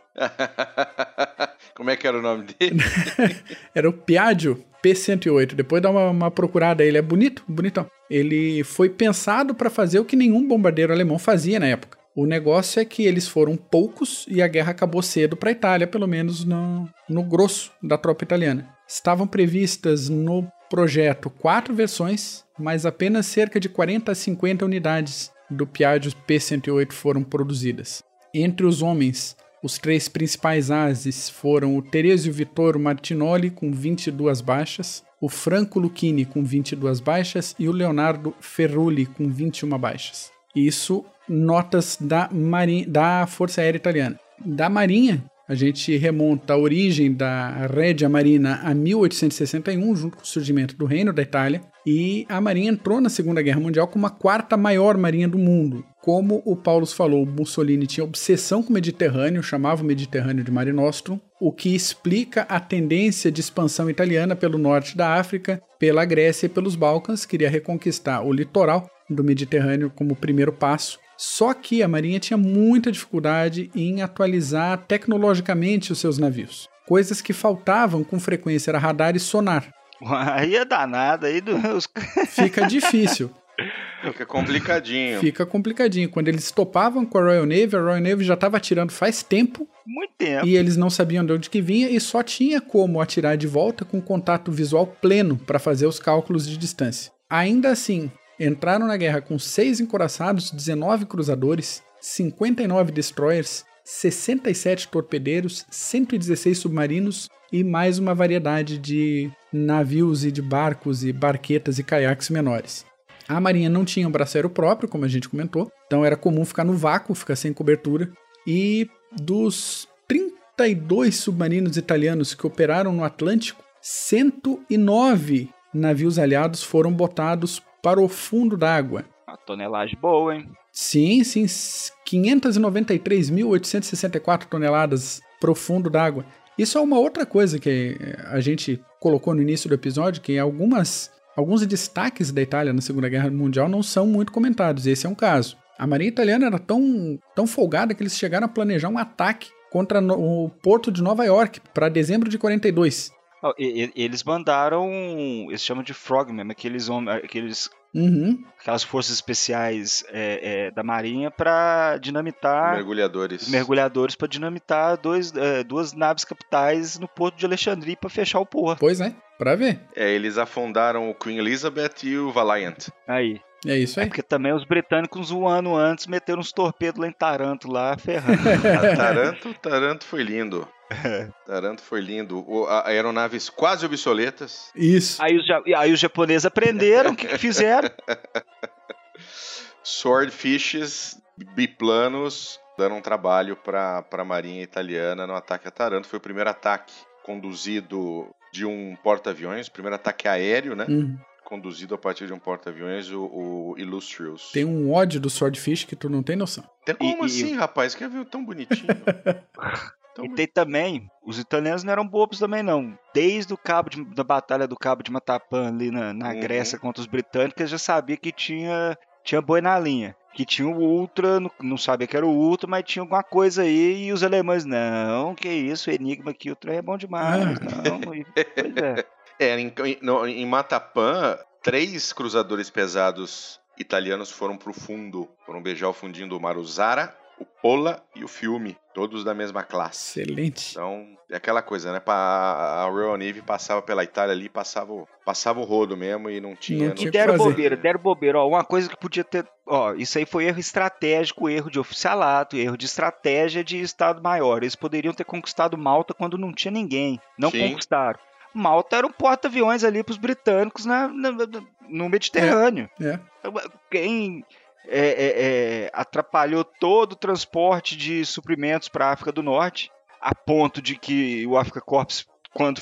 Como é que era o nome dele? Era o Piaggio P-108. Depois dá uma, uma procurada, ele é bonito, bonitão. Ele foi pensado para fazer o que nenhum bombardeiro alemão fazia na época. O negócio é que eles foram poucos e a guerra acabou cedo para a Itália, pelo menos no, no grosso da tropa italiana. Estavam previstas no projeto quatro versões, mas apenas cerca de 40 a 50 unidades do Piaggio P-108 foram produzidas. Entre os homens, os três principais ases foram o Teresio Vittoro Martinoli, com 22 baixas, o Franco Lucchini, com 22 baixas, e o Leonardo Ferrulli, com 21 baixas. Isso, notas da, Marinha, da Força Aérea Italiana. Da Marinha, a gente remonta a origem da Regia Marina a 1861, junto com o surgimento do Reino da Itália, e a Marinha entrou na Segunda Guerra Mundial como a quarta maior marinha do mundo. Como o Paulo falou, Mussolini tinha obsessão com o Mediterrâneo, chamava o Mediterrâneo de Mare Nostrum, o que explica a tendência de expansão italiana pelo norte da África, pela Grécia e pelos Balcãs, queria reconquistar o litoral do Mediterrâneo como primeiro passo. Só que a Marinha tinha muita dificuldade em atualizar tecnologicamente os seus navios. Coisas que faltavam com frequência era radar e sonar. Aí é danado, aí dos... Fica difícil, Fica complicadinho. fica complicadinho. Quando eles topavam com a Royal Navy, a Royal Navy já estava atirando faz tempo muito tempo. e eles não sabiam de onde que vinha e só tinha como atirar de volta com contato visual pleno para fazer os cálculos de distância. Ainda assim, entraram na guerra com seis encoraçados, 19 cruzadores, 59 destroyers, 67 torpedeiros, 116 submarinos e mais uma variedade de navios e de barcos e barquetas e caiaques menores. A marinha não tinha um braceiro próprio, como a gente comentou, então era comum ficar no vácuo, ficar sem cobertura. E dos 32 submarinos italianos que operaram no Atlântico, 109 navios aliados foram botados para o fundo d'água. Uma tonelagem boa, hein? Sim, sim, 593.864 toneladas profundo d'água. Isso é uma outra coisa que a gente colocou no início do episódio, que algumas, alguns destaques da Itália na Segunda Guerra Mundial não são muito comentados. Esse é um caso. A marinha italiana era tão, tão folgada que eles chegaram a planejar um ataque contra no, o porto de Nova York para dezembro de 42. Eles mandaram, eles chamam de frogmen, aqueles, aqueles Uhum. aquelas forças especiais é, é, da Marinha para dinamitar Mergulhadores. mergulhadores para dinamitar dois, é, duas naves capitais no porto de Alexandria para fechar o porto. Pois é, para ver. É, eles afundaram o Queen Elizabeth e o Valiant. Aí. É isso aí. É porque também os britânicos um ano antes meteram uns torpedos lá em Taranto lá, ferrando. A Taranto, Taranto foi lindo. Taranto foi lindo. O, a, aeronaves quase obsoletas. Isso. Aí os, aí os japoneses aprenderam o que, que fizeram. Swordfishes biplanos dando um trabalho para a marinha italiana no ataque a Taranto. Foi o primeiro ataque conduzido de um porta-aviões, primeiro ataque aéreo, né? Uhum. Conduzido a partir de um porta-aviões, o, o Illustrious. Tem um ódio do Swordfish que tu não tem noção. Tem como E- e- assim, rapaz? Que avião tão bonitinho. Tão E tem também, os italianos não eram bobos também não. Desde o cabo de- da batalha do Cabo de Matapan ali na, na Uhum. Grécia contra os britânicos, já sabia que tinha tinha boi na linha. Que tinha o Ultra, não, não sabia que era o Ultra, mas tinha alguma coisa aí. E os alemães, não, que isso, Enigma aqui, o trem é bom demais. Ah. Não, e- pois é. É, em, no- em Matapã, três cruzadores pesados italianos foram pro fundo. Foram beijar o fundinho do mar. O Zara, o Pola e o Fiume. Todos da mesma classe. Excelente. Então, é aquela coisa, né? A Royal Navy passava pela Itália ali, passava, o- passava o rodo mesmo e não tinha. Não tinha E deram bobeira, deram bobeira. Ó, uma coisa que podia ter. Ó, isso aí foi erro estratégico, erro de oficialato, erro de estratégia de Estado Maior. Eles poderiam ter conquistado Malta quando não tinha ninguém. Não Sim. conquistaram. Malta era um porta-aviões ali para os britânicos na, na- no Mediterrâneo. É. Quem é, é, é, atrapalhou todo o transporte de suprimentos para a África do Norte, a ponto de que o Africa Corps, quando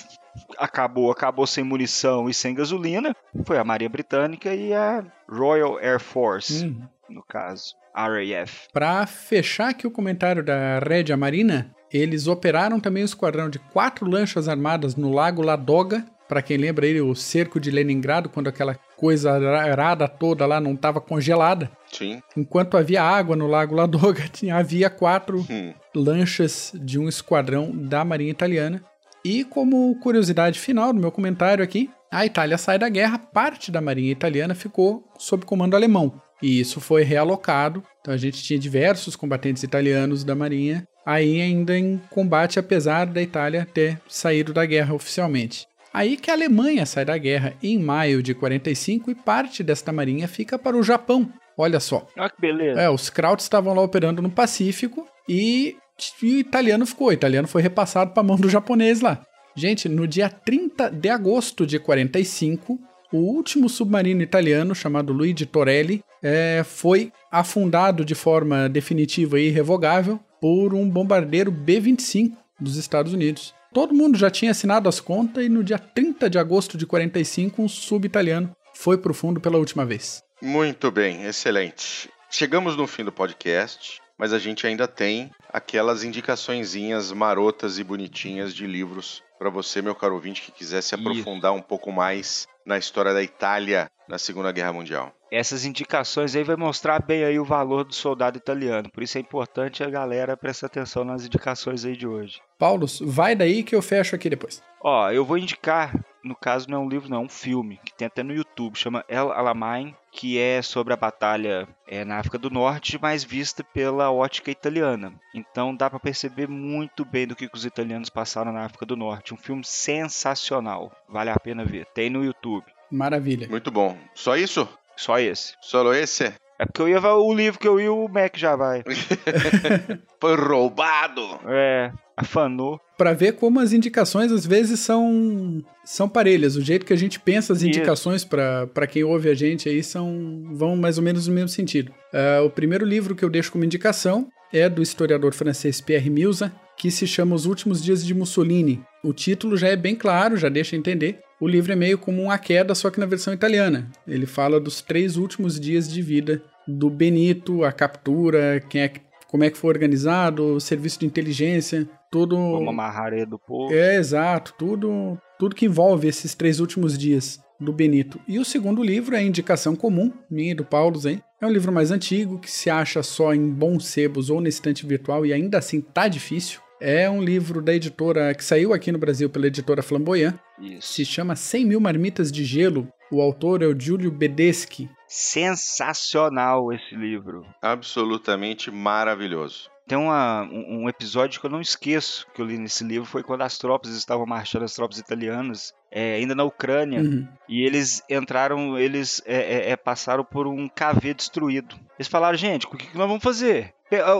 acabou, acabou sem munição e sem gasolina, foi a Marinha Britânica e a Royal Air Force, Uhum. no caso, RAF. Para fechar aqui o comentário da Rédia Marina, eles operaram também o esquadrão de quatro lanchas armadas no Lago Ladoga. Para quem lembra aí, o cerco de Leningrado, quando aquela coisa arada toda lá não estava congelada. Sim. Enquanto havia água no Lago Ladoga, tinha, havia quatro Hum. lanchas de um esquadrão da Marinha Italiana. E como curiosidade final do meu comentário aqui, a Itália sai da guerra, parte da Marinha Italiana ficou sob comando alemão. E isso foi realocado. Então a gente tinha diversos combatentes italianos da Marinha aí ainda em combate, apesar da Itália ter saído da guerra oficialmente. Aí que a Alemanha sai da guerra em maio de 45 e parte desta marinha fica para o Japão. Olha só. Olha que beleza. É, os Krauts estavam lá operando no Pacífico e, e o italiano ficou. O italiano foi repassado para a mão do japonês lá. Gente, no dia 30 de agosto de 45, o último submarino italiano, chamado Luigi Torelli, é, foi afundado de forma definitiva e irrevogável por um bombardeiro B-25 dos Estados Unidos. Todo mundo já tinha assinado as contas e no dia 30 de agosto de 45, um sub-italiano foi para o fundo pela última vez. Muito bem, excelente. Chegamos no fim do podcast, mas a gente ainda tem aquelas indicaçõezinhas marotas e bonitinhas de livros para você, meu caro ouvinte, que quiser se Isso. aprofundar um pouco mais na história da Itália na Segunda Guerra Mundial. Essas indicações aí vai mostrar bem aí o valor do soldado italiano. Por isso é importante a galera prestar atenção nas indicações aí de hoje. Paulo, vai daí que eu fecho aqui depois. Ó, eu vou indicar, no caso não é um livro não, é um filme, que tem até no YouTube, chama El Alamein, que é sobre a batalha é, na África do Norte, mas vista pela ótica italiana. Então dá pra perceber muito bem do que, que os italianos passaram na África do Norte. Um filme sensacional, vale a pena ver. Tem no YouTube, Maravilha. Muito bom. Só isso? Só esse. Solo esse? É porque eu ia o livro que eu ia, o Mac já vai. Foi roubado! É, afanou. Para ver como as indicações às vezes são são parelhas. O jeito que a gente pensa as indicações para quem ouve a gente aí são vão mais ou menos no mesmo sentido. Ah, o primeiro livro que eu deixo como indicação é do historiador francês Pierre Milza, que se chama Os Últimos Dias de Mussolini. O título já é bem claro, já deixa entender. O livro é meio como uma queda, só que na versão italiana. Ele fala dos três últimos dias de vida do Benito, a captura, quem é, como é que foi organizado, o serviço de inteligência, tudo. Vamos amarrar do povo. É, exato, tudo, tudo que envolve esses três últimos dias do Benito. E o segundo livro é a Indicação Comum, minha e do Paulo, hein? É um livro mais antigo, que se acha só em bons sebos ou na estante virtual e ainda assim tá difícil. É um livro da editora que saiu aqui no Brasil pela editora Flamboyant. Isso. Se chama 100 mil marmitas de gelo. O autor é o Giulio Bedeschi. Sensacional esse livro. Absolutamente maravilhoso. Tem uma, um, um episódio que eu não esqueço que eu li nesse livro, foi quando as tropas estavam marchando, as tropas italianas, é, ainda na Ucrânia, Uhum. e eles entraram, eles é, é, é, passaram por um KV destruído. Eles falaram, gente, o que, que nós vamos fazer?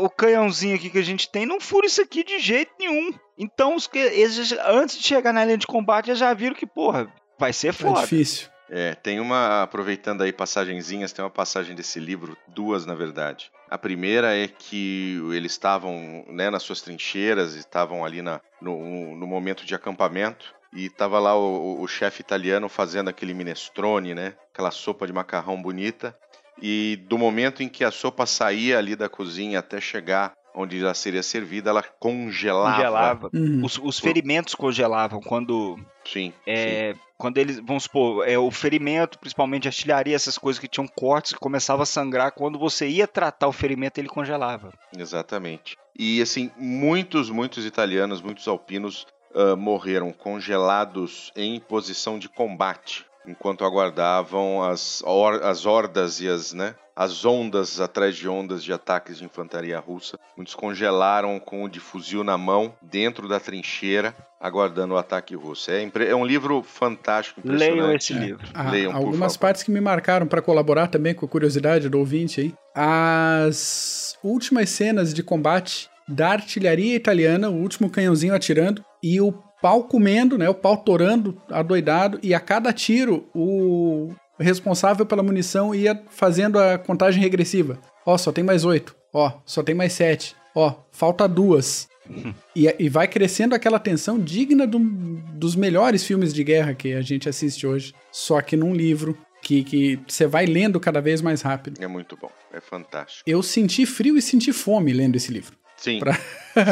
O canhãozinho aqui que a gente tem não fura isso aqui de jeito nenhum. Então, os que, eles, antes de chegar na linha de combate, eles já viram que, porra, vai ser É foda. difícil. É, tem uma, aproveitando aí passagenzinhas, tem uma passagem desse livro, duas na verdade. A primeira é que eles estavam né, nas suas trincheiras, estavam ali na, no, no momento de acampamento, e tava lá o, o- o chefe italiano fazendo aquele minestrone, né? Aquela sopa de macarrão bonita. E do momento em que a sopa saía ali da cozinha até chegar onde ela seria servida, ela congelava. Congelava. Uhum. Os, os ferimentos congelavam quando Sim, sim. É, quando eles, vamos supor, é, o ferimento, principalmente de artilharia, essas coisas que tinham cortes que começava a sangrar, quando você ia tratar o ferimento, ele congelava. Exatamente. E assim, muitos, muitos italianos, muitos alpinos ah, morreram congelados em posição de combate, enquanto aguardavam as, hor- as hordas e as, né, as ondas atrás de ondas de ataques de infantaria russa. Muitos congelaram com o de fuzil na mão, dentro da trincheira, aguardando o ataque russo. É, impre- é um livro fantástico, impressionante. Leiam esse É. livro. Ah, Leiam, por algumas favor. partes que me marcaram para colaborar também com a curiosidade do ouvinte aí. As últimas cenas de combate da artilharia italiana, o último canhãozinho atirando e o pau comendo, né, o pau torando adoidado e a cada tiro o responsável pela munição ia fazendo a contagem regressiva. Ó, só tem mais oito. Ó, só tem mais sete. Ó, falta duas. E, e vai crescendo aquela tensão digna do- dos melhores filmes de guerra que a gente assiste hoje, só que num livro que você vai lendo cada vez mais rápido. É muito bom, é fantástico. Eu senti frio e senti fome lendo esse livro. Sim, Pra-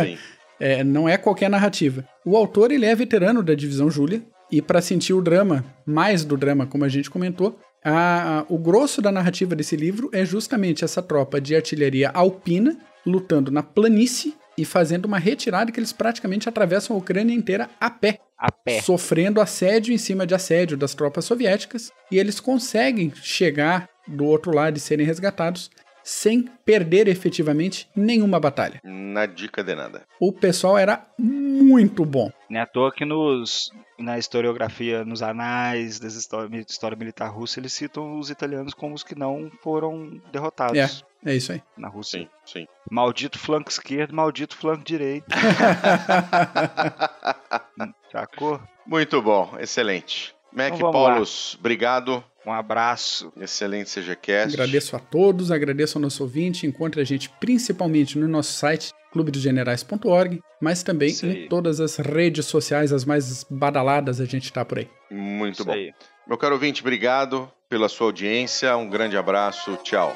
sim. É, não é qualquer narrativa. O autor ele é veterano da divisão Júlia e para sentir o drama, mais do drama, como a gente comentou, a- a- o grosso da narrativa desse livro é justamente essa tropa de artilharia alpina lutando na planície e fazendo uma retirada que eles praticamente atravessam a Ucrânia inteira a pé, A pé. sofrendo assédio em cima de assédio das tropas soviéticas, e eles conseguem chegar do outro lado e serem resgatados sem perder efetivamente nenhuma batalha. Na dica de nada. O pessoal era muito bom. Não é à toa que nos, na historiografia, nos anais das história, história militar russa, eles citam os italianos como os que não foram derrotados É isso aí. na Rússia. Sim, sim. Maldito flanco esquerdo, maldito flanco direito. Sacou? Muito bom, excelente. Mac Então vamos lá. Obrigado. Um abraço. Excelente CGCast. Agradeço a todos, agradeço ao nosso ouvinte. Encontre a gente principalmente no nosso site clubedosgenerais.org, mas também em todas as redes sociais, as mais badaladas, a gente tá por aí. Muito Isso bom. aí. Meu caro ouvinte, obrigado pela sua audiência. Um grande abraço. Tchau.